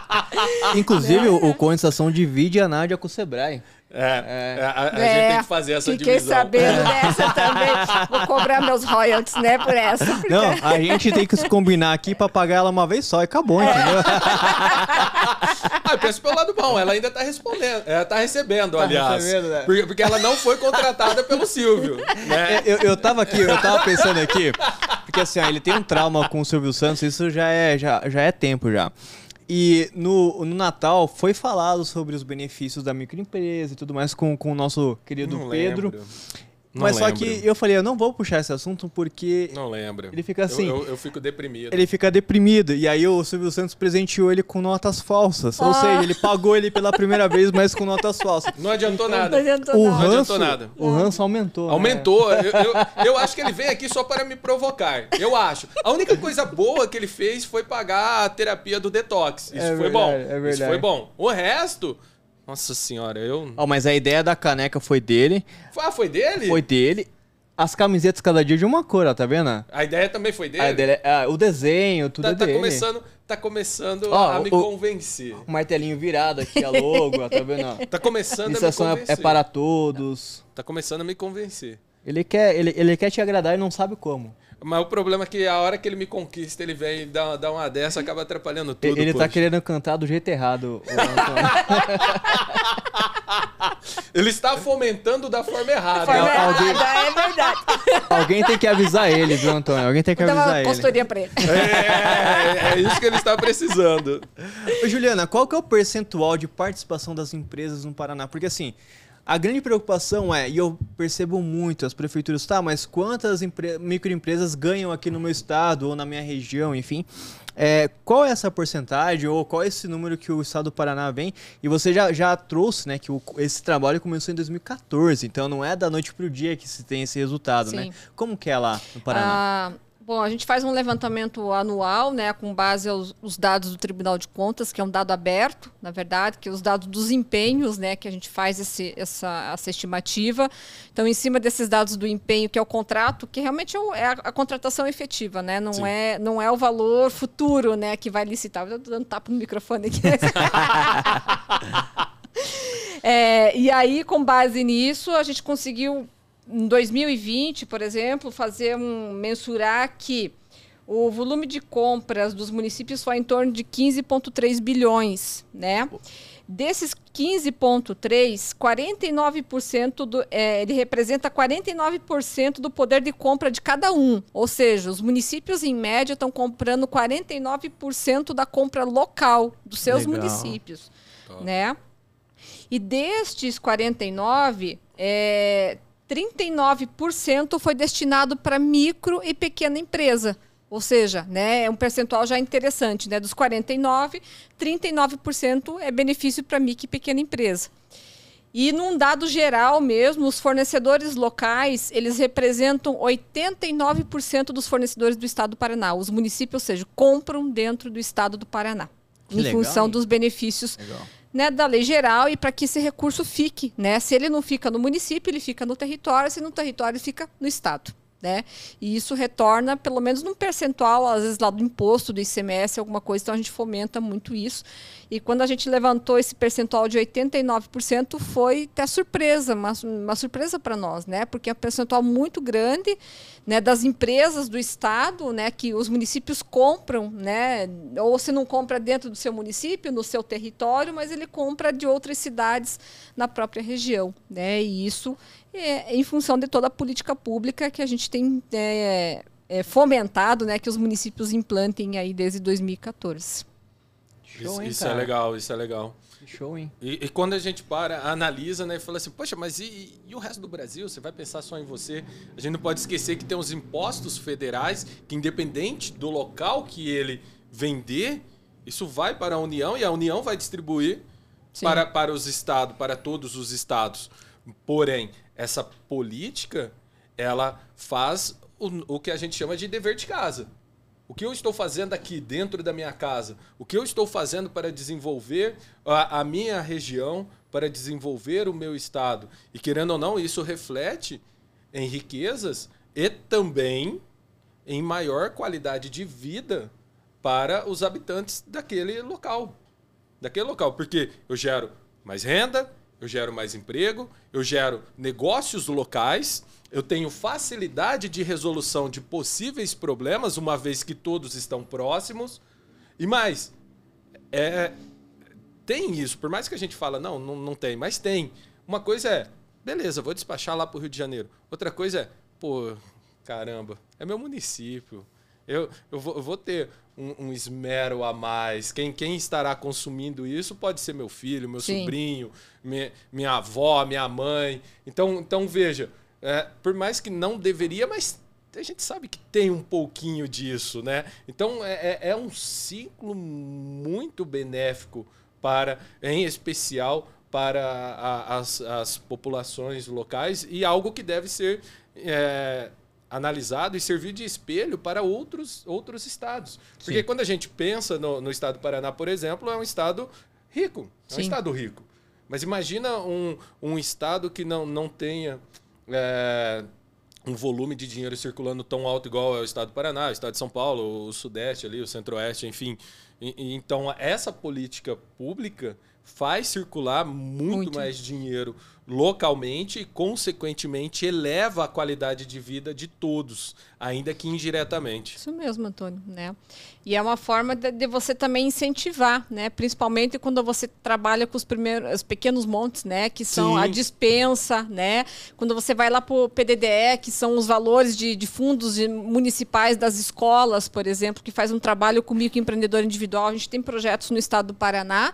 (laughs) Inclusive, o, o Condensação divide a Nádia com o Sebrae. É, é. A, a é, gente tem que fazer essa fiquei divisão. Fiquei sabendo (laughs) dessa também. Vou cobrar meus royalties, né, por essa. Porque... Não, a gente tem que se combinar aqui pra pagar ela uma vez só e acabou, é. entendeu? ah, eu penso pelo lado bom, ela ainda tá respondendo, ela tá recebendo, tá aliás. Recebendo, né? porque, porque, ela não foi contratada pelo Silvio. Né? Eu, eu tava aqui, eu tava pensando aqui, porque assim, ó, ele tem um trauma com o Silvio Santos, isso já é, já, já é tempo já. E no, no Natal foi falado sobre os benefícios da microempresa e tudo mais com, com o nosso querido Não Pedro. Lembro. Não Mas só lembro. que eu falei, eu não vou puxar esse assunto porque Não lembro. ele fica assim. Eu, eu- eu fico deprimido. Ele fica deprimido. E aí o Silvio Santos presenteou ele com notas falsas. Ou Ah. seja, ele pagou ele pela primeira vez, mas com notas falsas. Não adiantou Não nada. adiantou O nada. Não ranço, adiantou nada. o ranço aumentou. né? Aumentou. Eu, eu, eu acho que ele vem aqui só para me provocar. Eu acho. A única coisa boa que ele fez foi pagar a terapia do detox. Isso É foi bom. verdade, é Isso verdade. foi bom. O resto. Nossa senhora, eu. Ó, mas a ideia da caneca foi dele. Ah, foi dele? Foi dele. As camisetas cada dia de uma cor, ó, tá vendo? A ideia também foi dele? Dele- ah, o desenho, tudo tá, é tá dele. começando, tá começando Ó, a me o- convencer. O martelinho virado aqui, a logo, ó, tá vendo? ó? (laughs) Tá começando a me Licitação é, convencer. é para todos. Tá começando a me convencer. Ele quer, ele, ele quer te agradar e não sabe como. Mas o problema é que a hora que ele me conquista, ele vem e dá, dá uma dessa, acaba atrapalhando tudo. ele tá poxa. querendo cantar do jeito errado. (laughs) Ele está fomentando da forma errada. Forma Não, alguém- errada, é verdade. Alguém tem que avisar ele, viu, Antônio? Alguém tem que avisar uma ele. consultoria pra ele. É, é isso que ele está precisando. Ô, Juliana, qual que é o percentual de participação das empresas no Paraná? Porque assim, a grande preocupação é, e eu percebo muito, as prefeituras, tá, mas quantas empre- microempresas ganham aqui no meu estado ou na minha região, enfim. É, qual é essa porcentagem ou qual é esse número que o estado do Paraná vem? E você já, já trouxe, né, que o- esse trabalho começou em 2014, então não é da noite pro dia que se tem esse resultado, né? Sim. Como que é lá no Paraná? Ah, bom, a gente faz um levantamento anual, né, com base aos os dados do Tribunal de Contas, que é um dado aberto, na verdade, que é os dados dos empenhos, né, que a gente faz esse, essa, essa estimativa. Então, em cima desses dados do empenho, que é o contrato, que realmente é, o- é a, a contratação efetiva, né, não Sim. é, não é o valor futuro, né, que vai licitar. Eu tô dando tapa no microfone aqui. (laughs) (laughs) É, e aí, com base nisso, a gente conseguiu, em 2020, por exemplo, fazer um mensurar que o volume de compras dos municípios foi em torno de 15,3 bilhões, né? Desses 15,3, 49% do, é, ele representa 49% do poder de compra de cada um. Ou seja, os municípios, em média, estão comprando 49% da compra local dos seus Legal. municípios, né? E destes 49, é, 39% foi destinado para micro e pequena empresa. Ou seja, né, é um percentual já interessante. Né? Dos 49, 39% é benefício para micro e pequena empresa. E num dado geral mesmo, os fornecedores locais, eles representam 89% dos fornecedores do estado do Paraná. Os municípios, ou seja, compram dentro do estado do Paraná. Que em legal, função hein? dos benefícios Legal. Né, da lei geral e para que esse recurso fique, né? Se ele não fica no município, ele fica no território, se no território, ele fica no estado, né? E isso retorna pelo menos num percentual, às vezes lá do imposto, do ICMS, alguma coisa, então a gente fomenta muito isso. E quando a gente levantou esse percentual de 89%, foi até surpresa, uma, uma surpresa para nós, né? Porque é um percentual muito grande, né, das empresas do estado, né, que os municípios compram, né, ou se não compra dentro do seu município, no seu território, mas ele compra de outras cidades na própria região, né? E isso é em função de toda a política pública que a gente tem é, é, fomentado, né, que os municípios implantem aí desde 2014. Show, Isso, hein, isso é legal, isso é legal. Show, hein? E, e quando a gente para, analisa, né, e fala assim, poxa, mas e, e o resto do Brasil? Você vai pensar só em você? A gente não pode esquecer que tem os impostos federais, que independente do local que ele vender, isso vai para a União e a União vai distribuir Sim. para, para os estados, para todos os estados. Porém, essa política, ela faz o, o que a gente chama de dever de casa. O que eu estou fazendo aqui dentro da minha casa? O que eu estou fazendo para desenvolver a, a minha região, para desenvolver o meu estado? E querendo ou não, isso reflete em riquezas e também em maior qualidade de vida para os habitantes daquele local. Daquele local, porque eu gero mais renda, eu gero mais emprego, eu gero negócios locais, eu tenho facilidade de resolução de possíveis problemas, uma vez que todos estão próximos. E mais, é, tem isso, por mais que a gente fala, não, não, não tem, mas tem. Uma coisa é, beleza, vou despachar lá para o Rio de Janeiro. Outra coisa é, pô, caramba, é meu município. Eu, eu, vou, eu vou ter um, um esmero a mais. Quem, quem estará consumindo isso pode ser meu filho, meu Sim. sobrinho, minha, minha avó, minha mãe. Então, então veja, é, por mais que não deveria, mas a gente sabe que tem um pouquinho disso, né? Então é, é, é um ciclo muito benéfico para, em especial, para a, as, as populações locais e algo que deve ser é, analisado e servir de espelho para outros, outros estados. Porque Sim. quando a gente pensa no, no estado do Paraná, por exemplo, é um estado rico, é um Sim. estado rico. Mas imagina um, um estado que não, não tenha é, um volume de dinheiro circulando tão alto igual é o estado do Paraná, o estado de São Paulo, o Sudeste ali, o Centro-Oeste, enfim. E, então, essa política pública faz circular muito, muito, mais dinheiro localmente e, consequentemente, eleva a qualidade de vida de todos, ainda que indiretamente. Isso mesmo, Antônio. Né? E é uma forma de, de você também incentivar, né? principalmente quando você trabalha com os primeiros os pequenos montes, né? que são Sim. a dispensa, né? quando você vai lá para o PDDE, que são os valores de, de fundos municipais das escolas, por exemplo, que faz um trabalho com microempreendedor individual. A gente tem projetos no estado do Paraná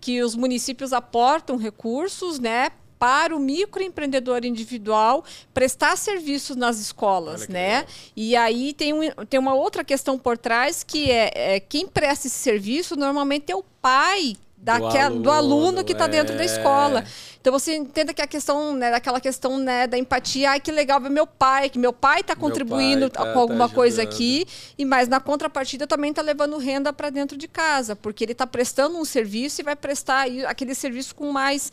que os municípios aportam recursos, né, para o microempreendedor individual prestar serviços nas escolas, né? Legal. E aí tem, um, tem uma outra questão por trás que é, é quem presta esse serviço normalmente é o pai daquela, do aluno, do aluno que está é... dentro da escola. Então você entenda que a questão, né, daquela questão né, da empatia, ai que legal ver meu pai, que meu pai está contribuindo pai tá, com alguma tá coisa aqui, e mas na contrapartida também está levando renda para dentro de casa, porque ele está prestando um serviço e vai prestar aquele serviço com mais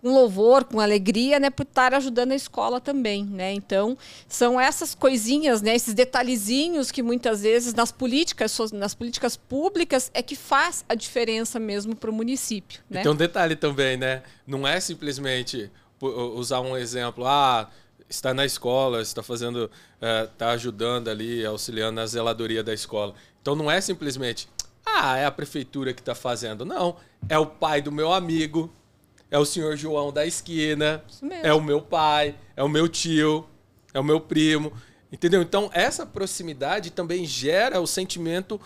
com louvor, com alegria, né, por estar ajudando a escola também, né? Então, são essas coisinhas, né, esses detalhezinhos que muitas vezes nas políticas, nas políticas públicas é que faz a diferença mesmo para o município, né? Tem um detalhe também, né? Não é simplesmente usar um exemplo, ah, está na escola, está fazendo, está eh, ajudando ali, auxiliando na zeladoria da escola. Então não é simplesmente, ah, é a prefeitura que está fazendo. Não, é o pai do meu amigo, é o senhor João da esquina, é o meu pai, é o meu tio, é o meu primo. Entendeu? Então, essa proximidade também gera o sentimento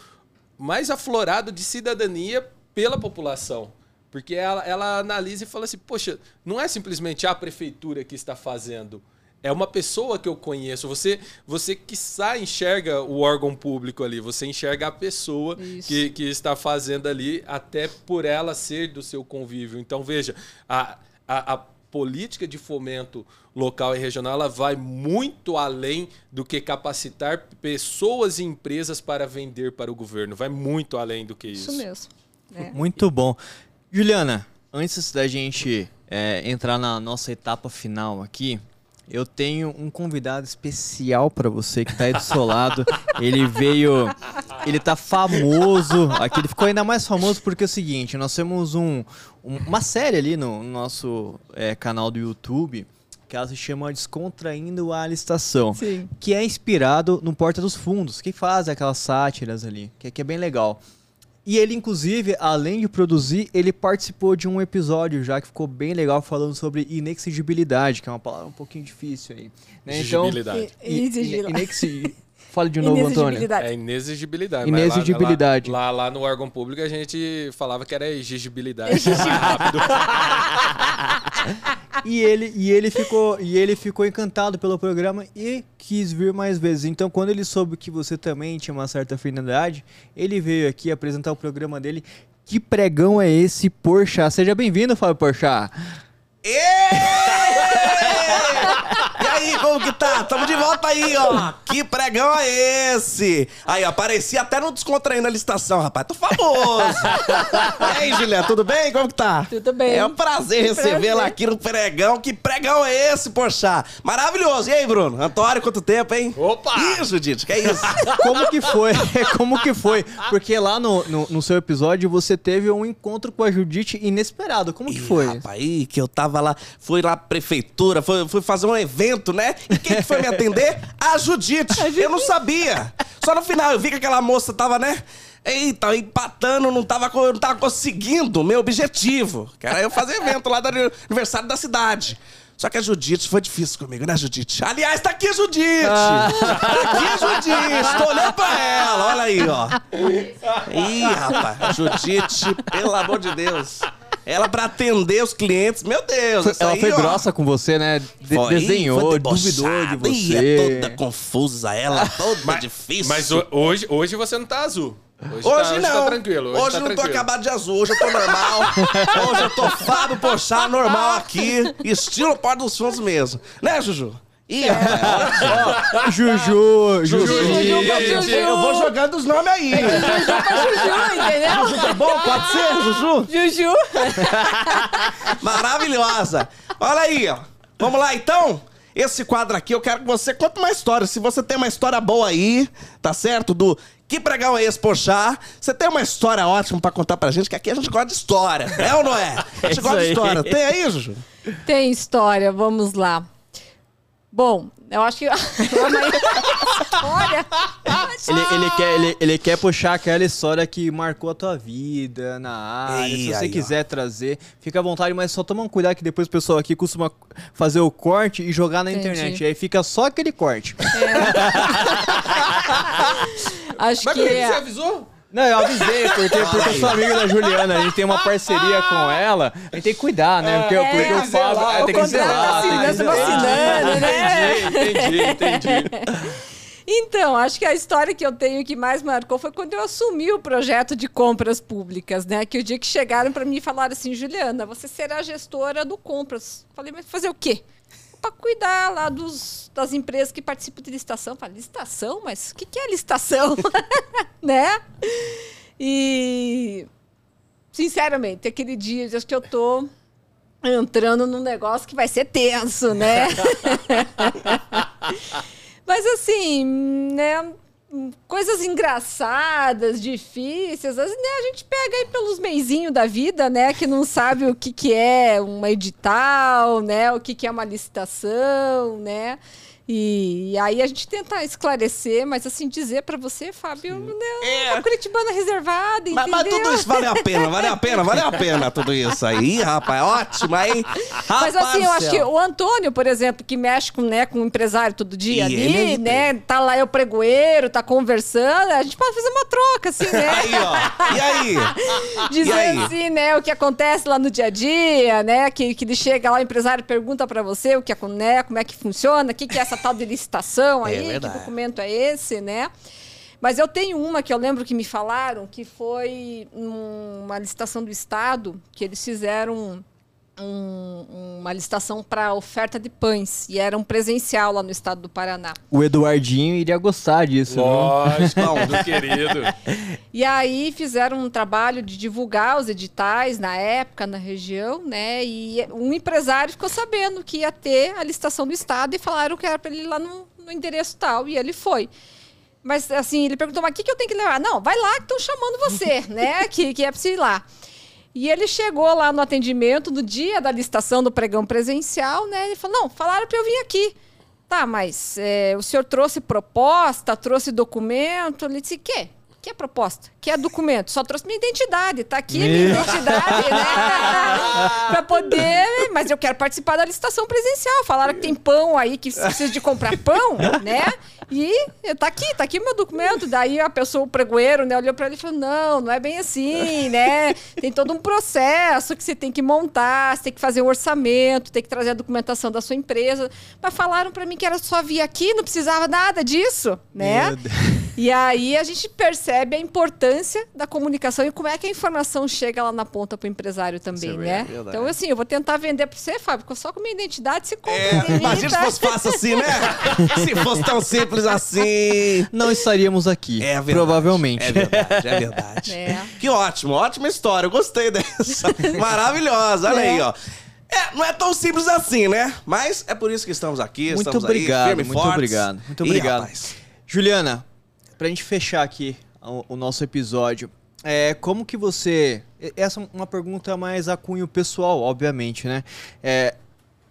mais aflorado de cidadania pela população. Porque ela, ela analisa e fala assim: poxa, não é simplesmente a prefeitura que está fazendo é uma pessoa que eu conheço. Você, você que sai enxerga o órgão público ali, você enxerga a pessoa que, que está fazendo ali, até por ela ser do seu convívio. Então, veja, a, a, a política de fomento local e regional ela vai muito além do que capacitar pessoas e empresas para vender para o governo. Vai muito além do que isso. Isso mesmo. É. Muito bom. Juliana, antes da gente é, entrar na nossa etapa final aqui, eu tenho um convidado especial para você que tá aí do seu lado. ele veio. Ele tá famoso. Aqui ele ficou ainda mais famoso porque é o seguinte: nós temos um, um uma série ali no, nosso é, canal do YouTube que ela se chama Descontraindo a Licitação, Sim. que é inspirado no Porta dos Fundos, que faz aquelas sátiras ali, que, que é bem legal. E ele, inclusive, além de produzir, ele participou de um episódio já que ficou bem legal falando sobre inexigibilidade, que é uma palavra um pouquinho difícil aí. Né? Exigibilidade. Então, Fale de novo, Antônio. É inexigibilidade. Inexigibilidade. Lá, lá, lá, no órgão público a gente falava que era exigibilidade. (laughs) rápido. (laughs) e ele, e, ele ficou, e ele ficou encantado pelo programa e quis vir mais vezes. Então, quando ele soube que você também tinha uma certa afinidade, ele veio aqui apresentar o programa dele. Que pregão é esse, Porchat? Seja bem-vindo, Fábio Porchat. Como que tá? Tamo de volta aí, ó. Que pregão é esse? Aí, apareci até no descontraindo a licitação, rapaz. Tô famoso. e aí, Juliana, tudo bem? Como que tá? Tudo bem. É um prazer recebê-la aqui no pregão. Que pregão é esse, poxa? Maravilhoso. E aí, Bruno? Antônio, quanto tempo, hein? Opa! Ih, Judite, que é isso? Como que foi? (laughs) Como que foi? Porque lá no, no, no, seu episódio você teve um encontro com a Judite inesperado. Como que Ih, foi? Rapaz, aí que eu tava lá, fui lá prefeitura, fui, fui fazer um evento, né? E quem que foi me atender? A Judite. A Judite. Eu não sabia. Só no final eu vi que aquela moça tava, né? Eita, empatando, não tava, não tava conseguindo o meu objetivo. Que era eu fazer evento lá do aniversário da cidade. Só que a Judite foi difícil comigo, né, Judite? Aliás, tá aqui a Judite! Ah. Tá aqui a Judite! Tô olhando pra ela, olha aí, ó. Ih, rapaz, Judite, pelo amor de Deus. Ela pra atender os clientes, meu Deus. Essa ela aí, foi ó, grossa com você, né? De- foi- desenhou, foi duvidou de ia você. toda confusa, ela (laughs) toda difícil. Mas ho- hoje, hoje você não tá azul. Hoje, Hoje tá, não. Hoje tá tranquilo. Hoje, Hoje tá não tô tranquilo. acabado de azul, hoje eu tô normal. (laughs) hoje eu tô Fábio Pochá normal aqui. Estilo Porta dos Fundos mesmo. Né, Juju? Ih, rapaz, Juju, Juju. Juju, Juju. eu vou jogando os nomes aí. Juju, entendeu? Tá bom? Pode ser, Juju? Juju. (laughs) Maravilhosa. Olha aí, ó. Vamos lá, então? Esse quadro aqui, eu quero que você conte uma história. Se você tem uma história boa aí, tá certo? Do que pregar esse Pochá. Você tem uma história ótima pra contar pra gente, que aqui a gente gosta de história. É ou não é? A gente isso gosta de aí. história. Tem aí, Juju? Tem história, vamos lá. Bom, eu acho que. (laughs) Olha! (laughs) Ele, ele, quer, ele, ele quer puxar aquela história que marcou a tua vida na área. Ei, Se você aí, ó. quiser trazer, fica à vontade, mas só toma um cuidado que depois o pessoal aqui costuma fazer o corte e jogar na Entendi. internet. Aí fica só aquele corte. (laughs) Acho Mas que. por que você é- avisou? Não, eu avisei, porque, porque eu sou amigo da Juliana, a gente tem uma parceria com ela, a gente tem que cuidar, né? Porque, É, porque falo, zelar, é, o tem que zelar, assim, tem que nós estamos zelar. assinando, né? Entendi, entendi, entendi. (laughs) Então, acho que a história que eu tenho que mais marcou foi quando eu assumi o projeto de compras públicas, né? Que o dia que chegaram para mim e falaram assim, Juliana, você será gestora do compras. Falei, mas fazer o quê? Para cuidar lá dos, das empresas que participam de licitação. Falei, licitação? Mas o que, que é licitação? (laughs) né? E, sinceramente, aquele dia, acho que eu tô entrando num negócio que vai ser tenso, né? (laughs) Mas assim, né? Coisas engraçadas, difíceis, vezes, né, a gente pega aí pelos meizinhos da vida, né? Que não sabe o que, que é uma edital, né? O que, que é uma licitação, né? E, e aí a gente tenta esclarecer, mas assim, dizer pra você, Fábio, né, É. uma curitibana reservada, Mas, entendeu? mas tudo isso valeu a pena, valeu a pena, valeu a pena tudo isso aí, rapaz. Ótimo, hein? Mas Rapaz assim, eu acho que o Antônio, por exemplo, que mexe com, né, com o empresário todo dia E ali, né? Tá lá eu pregoeiro, tá conversando, a gente pode fazer uma troca, assim, né? Aí, ó. E aí? (laughs) Dizer aí? assim, né, o que acontece lá no dia a dia, né? Que, que ele chega lá, o empresário pergunta pra você o que é, né, como é que funciona, o que, que é essa tal de licitação aí, que verdade. documento é esse, né? Mas eu tenho uma que eu lembro que me falaram que foi uma licitação do Estado, que eles fizeram um- uma licitação para oferta de pães. E era um presencial lá no estado do Paraná. O Eduardinho iria gostar disso, não? Lógico, (laughs) meu querido. E aí fizeram um trabalho de divulgar os editais na época, na região, né? E um empresário ficou sabendo que ia ter a licitação do Estado e falaram que era para ele ir lá no, no endereço tal. E ele foi. Mas assim, ele perguntou, mas o que, que eu tenho que levar? Não, vai lá que estão chamando você, (laughs) né? Que, que é preciso ir lá. E ele chegou lá no atendimento no dia da licitação do pregão presencial, né? Ele falou: não, falaram para eu vir aqui. Tá, mas é, o senhor trouxe proposta, trouxe documento? Ele disse: quê? Que é proposta? Que é documento? Só trouxe minha identidade, tá aqui a minha identidade, né? (laughs) pra poder. Mas eu quero participar da licitação presencial. Falaram que tem pão aí, que precisa de comprar pão, né? E tá aqui, tá aqui o meu documento. Daí a pessoa, o pregoeiro, né, olhou pra ele e falou: não, não é bem assim, né? Tem todo um processo que você tem que montar, você tem que fazer o orçamento, tem que trazer a documentação da sua empresa. Mas falaram pra mim que era só vir aqui, não precisava nada disso, né? E aí a gente percebe a importância da comunicação e como é que a informação chega lá na ponta pro empresário também, né? verdade. Então, assim, eu vou tentar vender pra você, Fábio, porque só com minha identidade você compra. É, imagina se fosse fácil assim, né? (laughs) se fosse tão simples assim. (laughs) Não estaríamos aqui, É verdade. provavelmente. É verdade, é verdade. (laughs) É. Que ótimo, ótima história. Eu gostei dessa. (laughs) Maravilhosa, olha aí, ó. É, não é tão simples assim, né? Mas é por isso que estamos aqui. Muito estamos obrigado, aí, firme e muito fortes. obrigado, muito obrigado. rapaz, Juliana, pra gente fechar aqui o, o nosso episódio, é, como que você. e- Essa é uma pergunta mais a cunho pessoal, obviamente, né? É,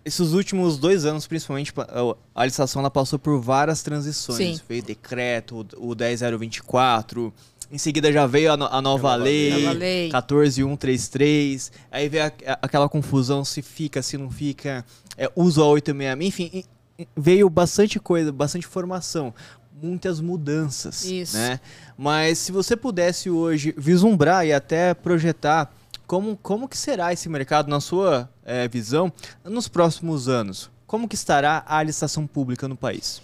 esses últimos dois anos, principalmente, pa- a licitação ela passou por várias transições. Sim. Veio decreto, o o 10024, em seguida já veio a, no- a nova, lei, Nova lei. 14133, aí veio a- a- aquela confusão se fica, se não fica, é, uso a 866, enfim, veio bastante coisa, bastante informação, muitas mudanças, Isso. né? Mas se você pudesse hoje vislumbrar e até projetar como, como que será esse mercado, na sua é, visão, nos próximos anos? Como que estará a licitação pública no país?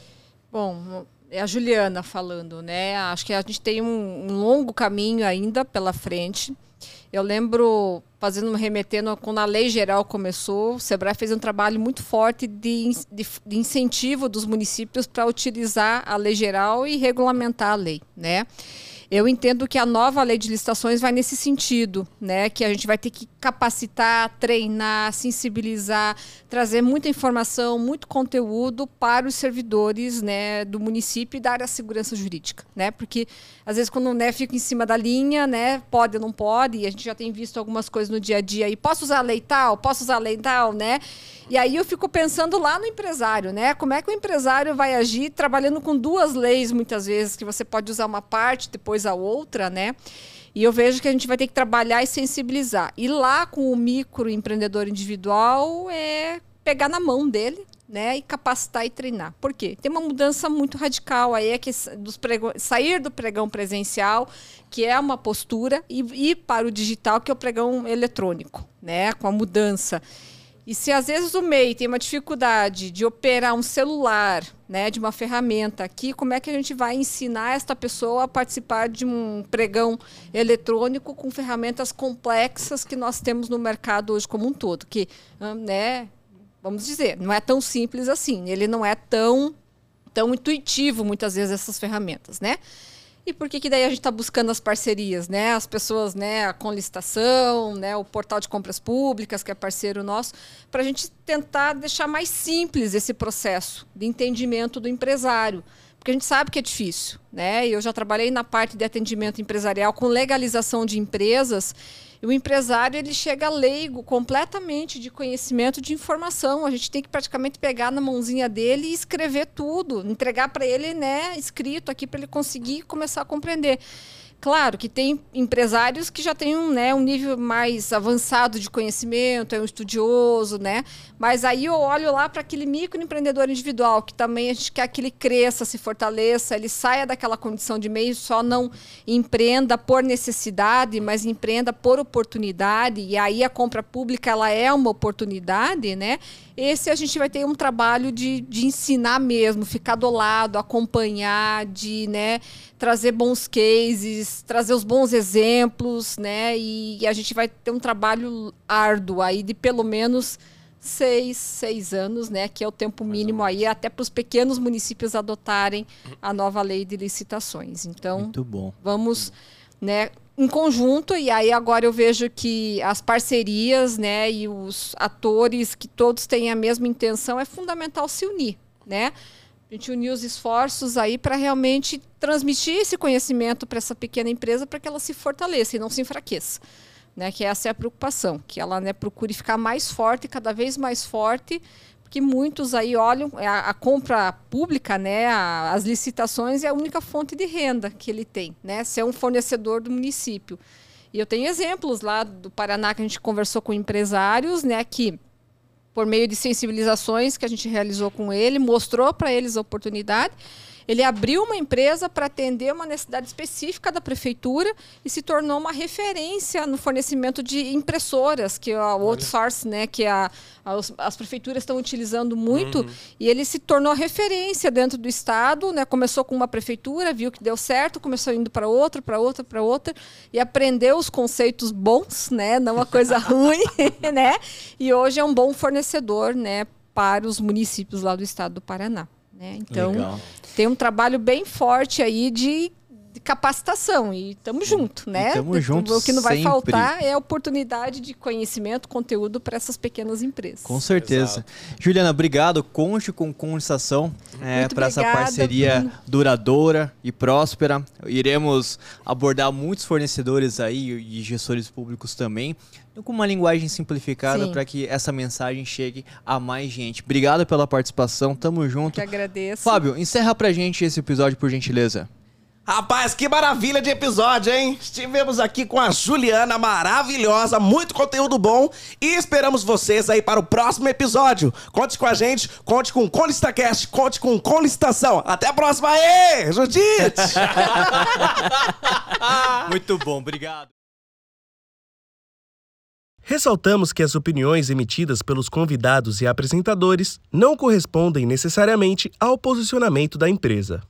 Bom, é a Juliana falando, né? Acho que a gente tem um, um longo caminho ainda pela frente. Eu lembro, fazendo remetendo, quando a lei geral começou, o Sebrae fez um trabalho muito forte de, de, de incentivo dos municípios para utilizar a lei geral e regulamentar a lei, né? Eu entendo que a nova lei de licitações vai nesse sentido, né? Que a gente vai ter que capacitar, treinar, sensibilizar, trazer muita informação, muito conteúdo para os servidores, né, do município e da área segurança jurídica, né? Porque às vezes quando né, fica em cima da linha, né, pode ou não pode, e a gente já tem visto algumas coisas no dia a dia aí, posso usar a lei tal, posso usar a lei tal, né? E aí eu fico pensando lá no empresário, né? Como é que o empresário vai agir trabalhando com duas leis muitas vezes, que você pode usar uma parte, depois a outra, né? E eu vejo que a gente vai ter que trabalhar e sensibilizar. E lá com o microempreendedor individual é pegar na mão dele, né, e capacitar e treinar. Por quê? Tem uma mudança muito radical aí, é que dos sair do pregão presencial, que é uma postura, e ir para o digital, que é o pregão eletrônico, né, com a mudança. E se às vezes o MEI tem uma dificuldade de operar um celular, né, de uma ferramenta aqui, como é que a gente vai ensinar esta pessoa a participar de um pregão eletrônico com ferramentas complexas que nós temos no mercado hoje como um todo, que, né, vamos dizer, não é tão simples assim, ele não é tão tão intuitivo muitas vezes essas ferramentas, né? E por que, que daí a gente está buscando as parcerias, né? As pessoas, né? Com licitação, né? O portal de compras públicas, que é parceiro nosso, para a gente tentar deixar mais simples esse processo de entendimento do empresário. Porque a gente sabe que é difícil, né? Eu já trabalhei na parte de atendimento empresarial com legalização de empresas e o empresário ele chega leigo completamente de conhecimento de informação. A gente tem que praticamente pegar na mãozinha dele e escrever tudo, entregar para ele, né, escrito aqui para ele conseguir começar a compreender. Claro que tem empresários que já têm um, né, um nível mais avançado de conhecimento, é um estudioso, né? Mas aí eu olho lá para aquele microempreendedor individual, que também a gente quer que ele cresça, se fortaleça, ele saia daquela condição de meio, só não empreenda por necessidade, mas empreenda por oportunidade. E aí a compra pública ela é uma oportunidade, né? Esse a gente vai ter um trabalho de, de ensinar mesmo, ficar do lado, acompanhar, de né, trazer bons cases, trazer os bons exemplos, né? E, e a gente vai ter um trabalho árduo aí de pelo menos seis, seis anos, né? Que é o tempo mínimo aí, até para os pequenos municípios adotarem a nova lei de licitações. Então, Muito bom. vamos, né? em conjunto, e aí agora eu vejo que as parcerias, né, e os atores que todos têm a mesma intenção, é fundamental se unir, né? A gente unir os esforços aí para realmente transmitir esse conhecimento para essa pequena empresa para que ela se fortaleça e não se enfraqueça. Né, que essa é a preocupação, que ela né, procure ficar mais forte, cada vez mais forte, porque muitos aí olham é, a, a compra pública, né, a, as licitações é a única fonte de renda que ele tem, né, ser um fornecedor do município. E eu tenho exemplos lá do Paraná que a gente conversou com empresários, né, que por meio de sensibilizações que a gente realizou com ele, mostrou para eles a oportunidade ele abriu uma empresa para atender uma necessidade específica da prefeitura e se tornou uma referência no fornecimento de impressoras, que é o outsource, né, que a, as, as prefeituras estão utilizando muito. Uhum. E ele se tornou referência dentro do estado, né? Começou com uma prefeitura, viu que deu certo, começou indo para outra, para outra, para outra e aprendeu os conceitos bons, né, não a coisa (laughs) ruim, né? E hoje é um bom fornecedor, né, para os municípios lá do estado do Paraná. Né? Então, Legal. tem um trabalho bem forte aí de, de capacitação e estamos junto, né? Estamos juntos. O que não vai sempre. faltar é a oportunidade de conhecimento, conteúdo para essas pequenas empresas. Com certeza. Exato. Juliana, obrigado. Conte com conversação é, para essa parceria Bruno. duradoura e próspera. Iremos abordar muitos fornecedores aí e gestores públicos também com uma linguagem simplificada para que essa mensagem chegue a mais gente. Obrigado pela participação, tamo junto. Eu que agradeço. Fábio, encerra pra gente esse episódio, por gentileza. Rapaz, que maravilha de episódio, hein? Estivemos aqui com a Juliana maravilhosa, muito conteúdo bom e esperamos vocês aí para o próximo episódio. Conte com a gente, conte com o Conlistacast, conte com Conlistação. Até a próxima aí, Judite! (laughs) muito bom, obrigado. Ressaltamos que as opiniões emitidas pelos convidados e apresentadores não correspondem necessariamente ao posicionamento da empresa.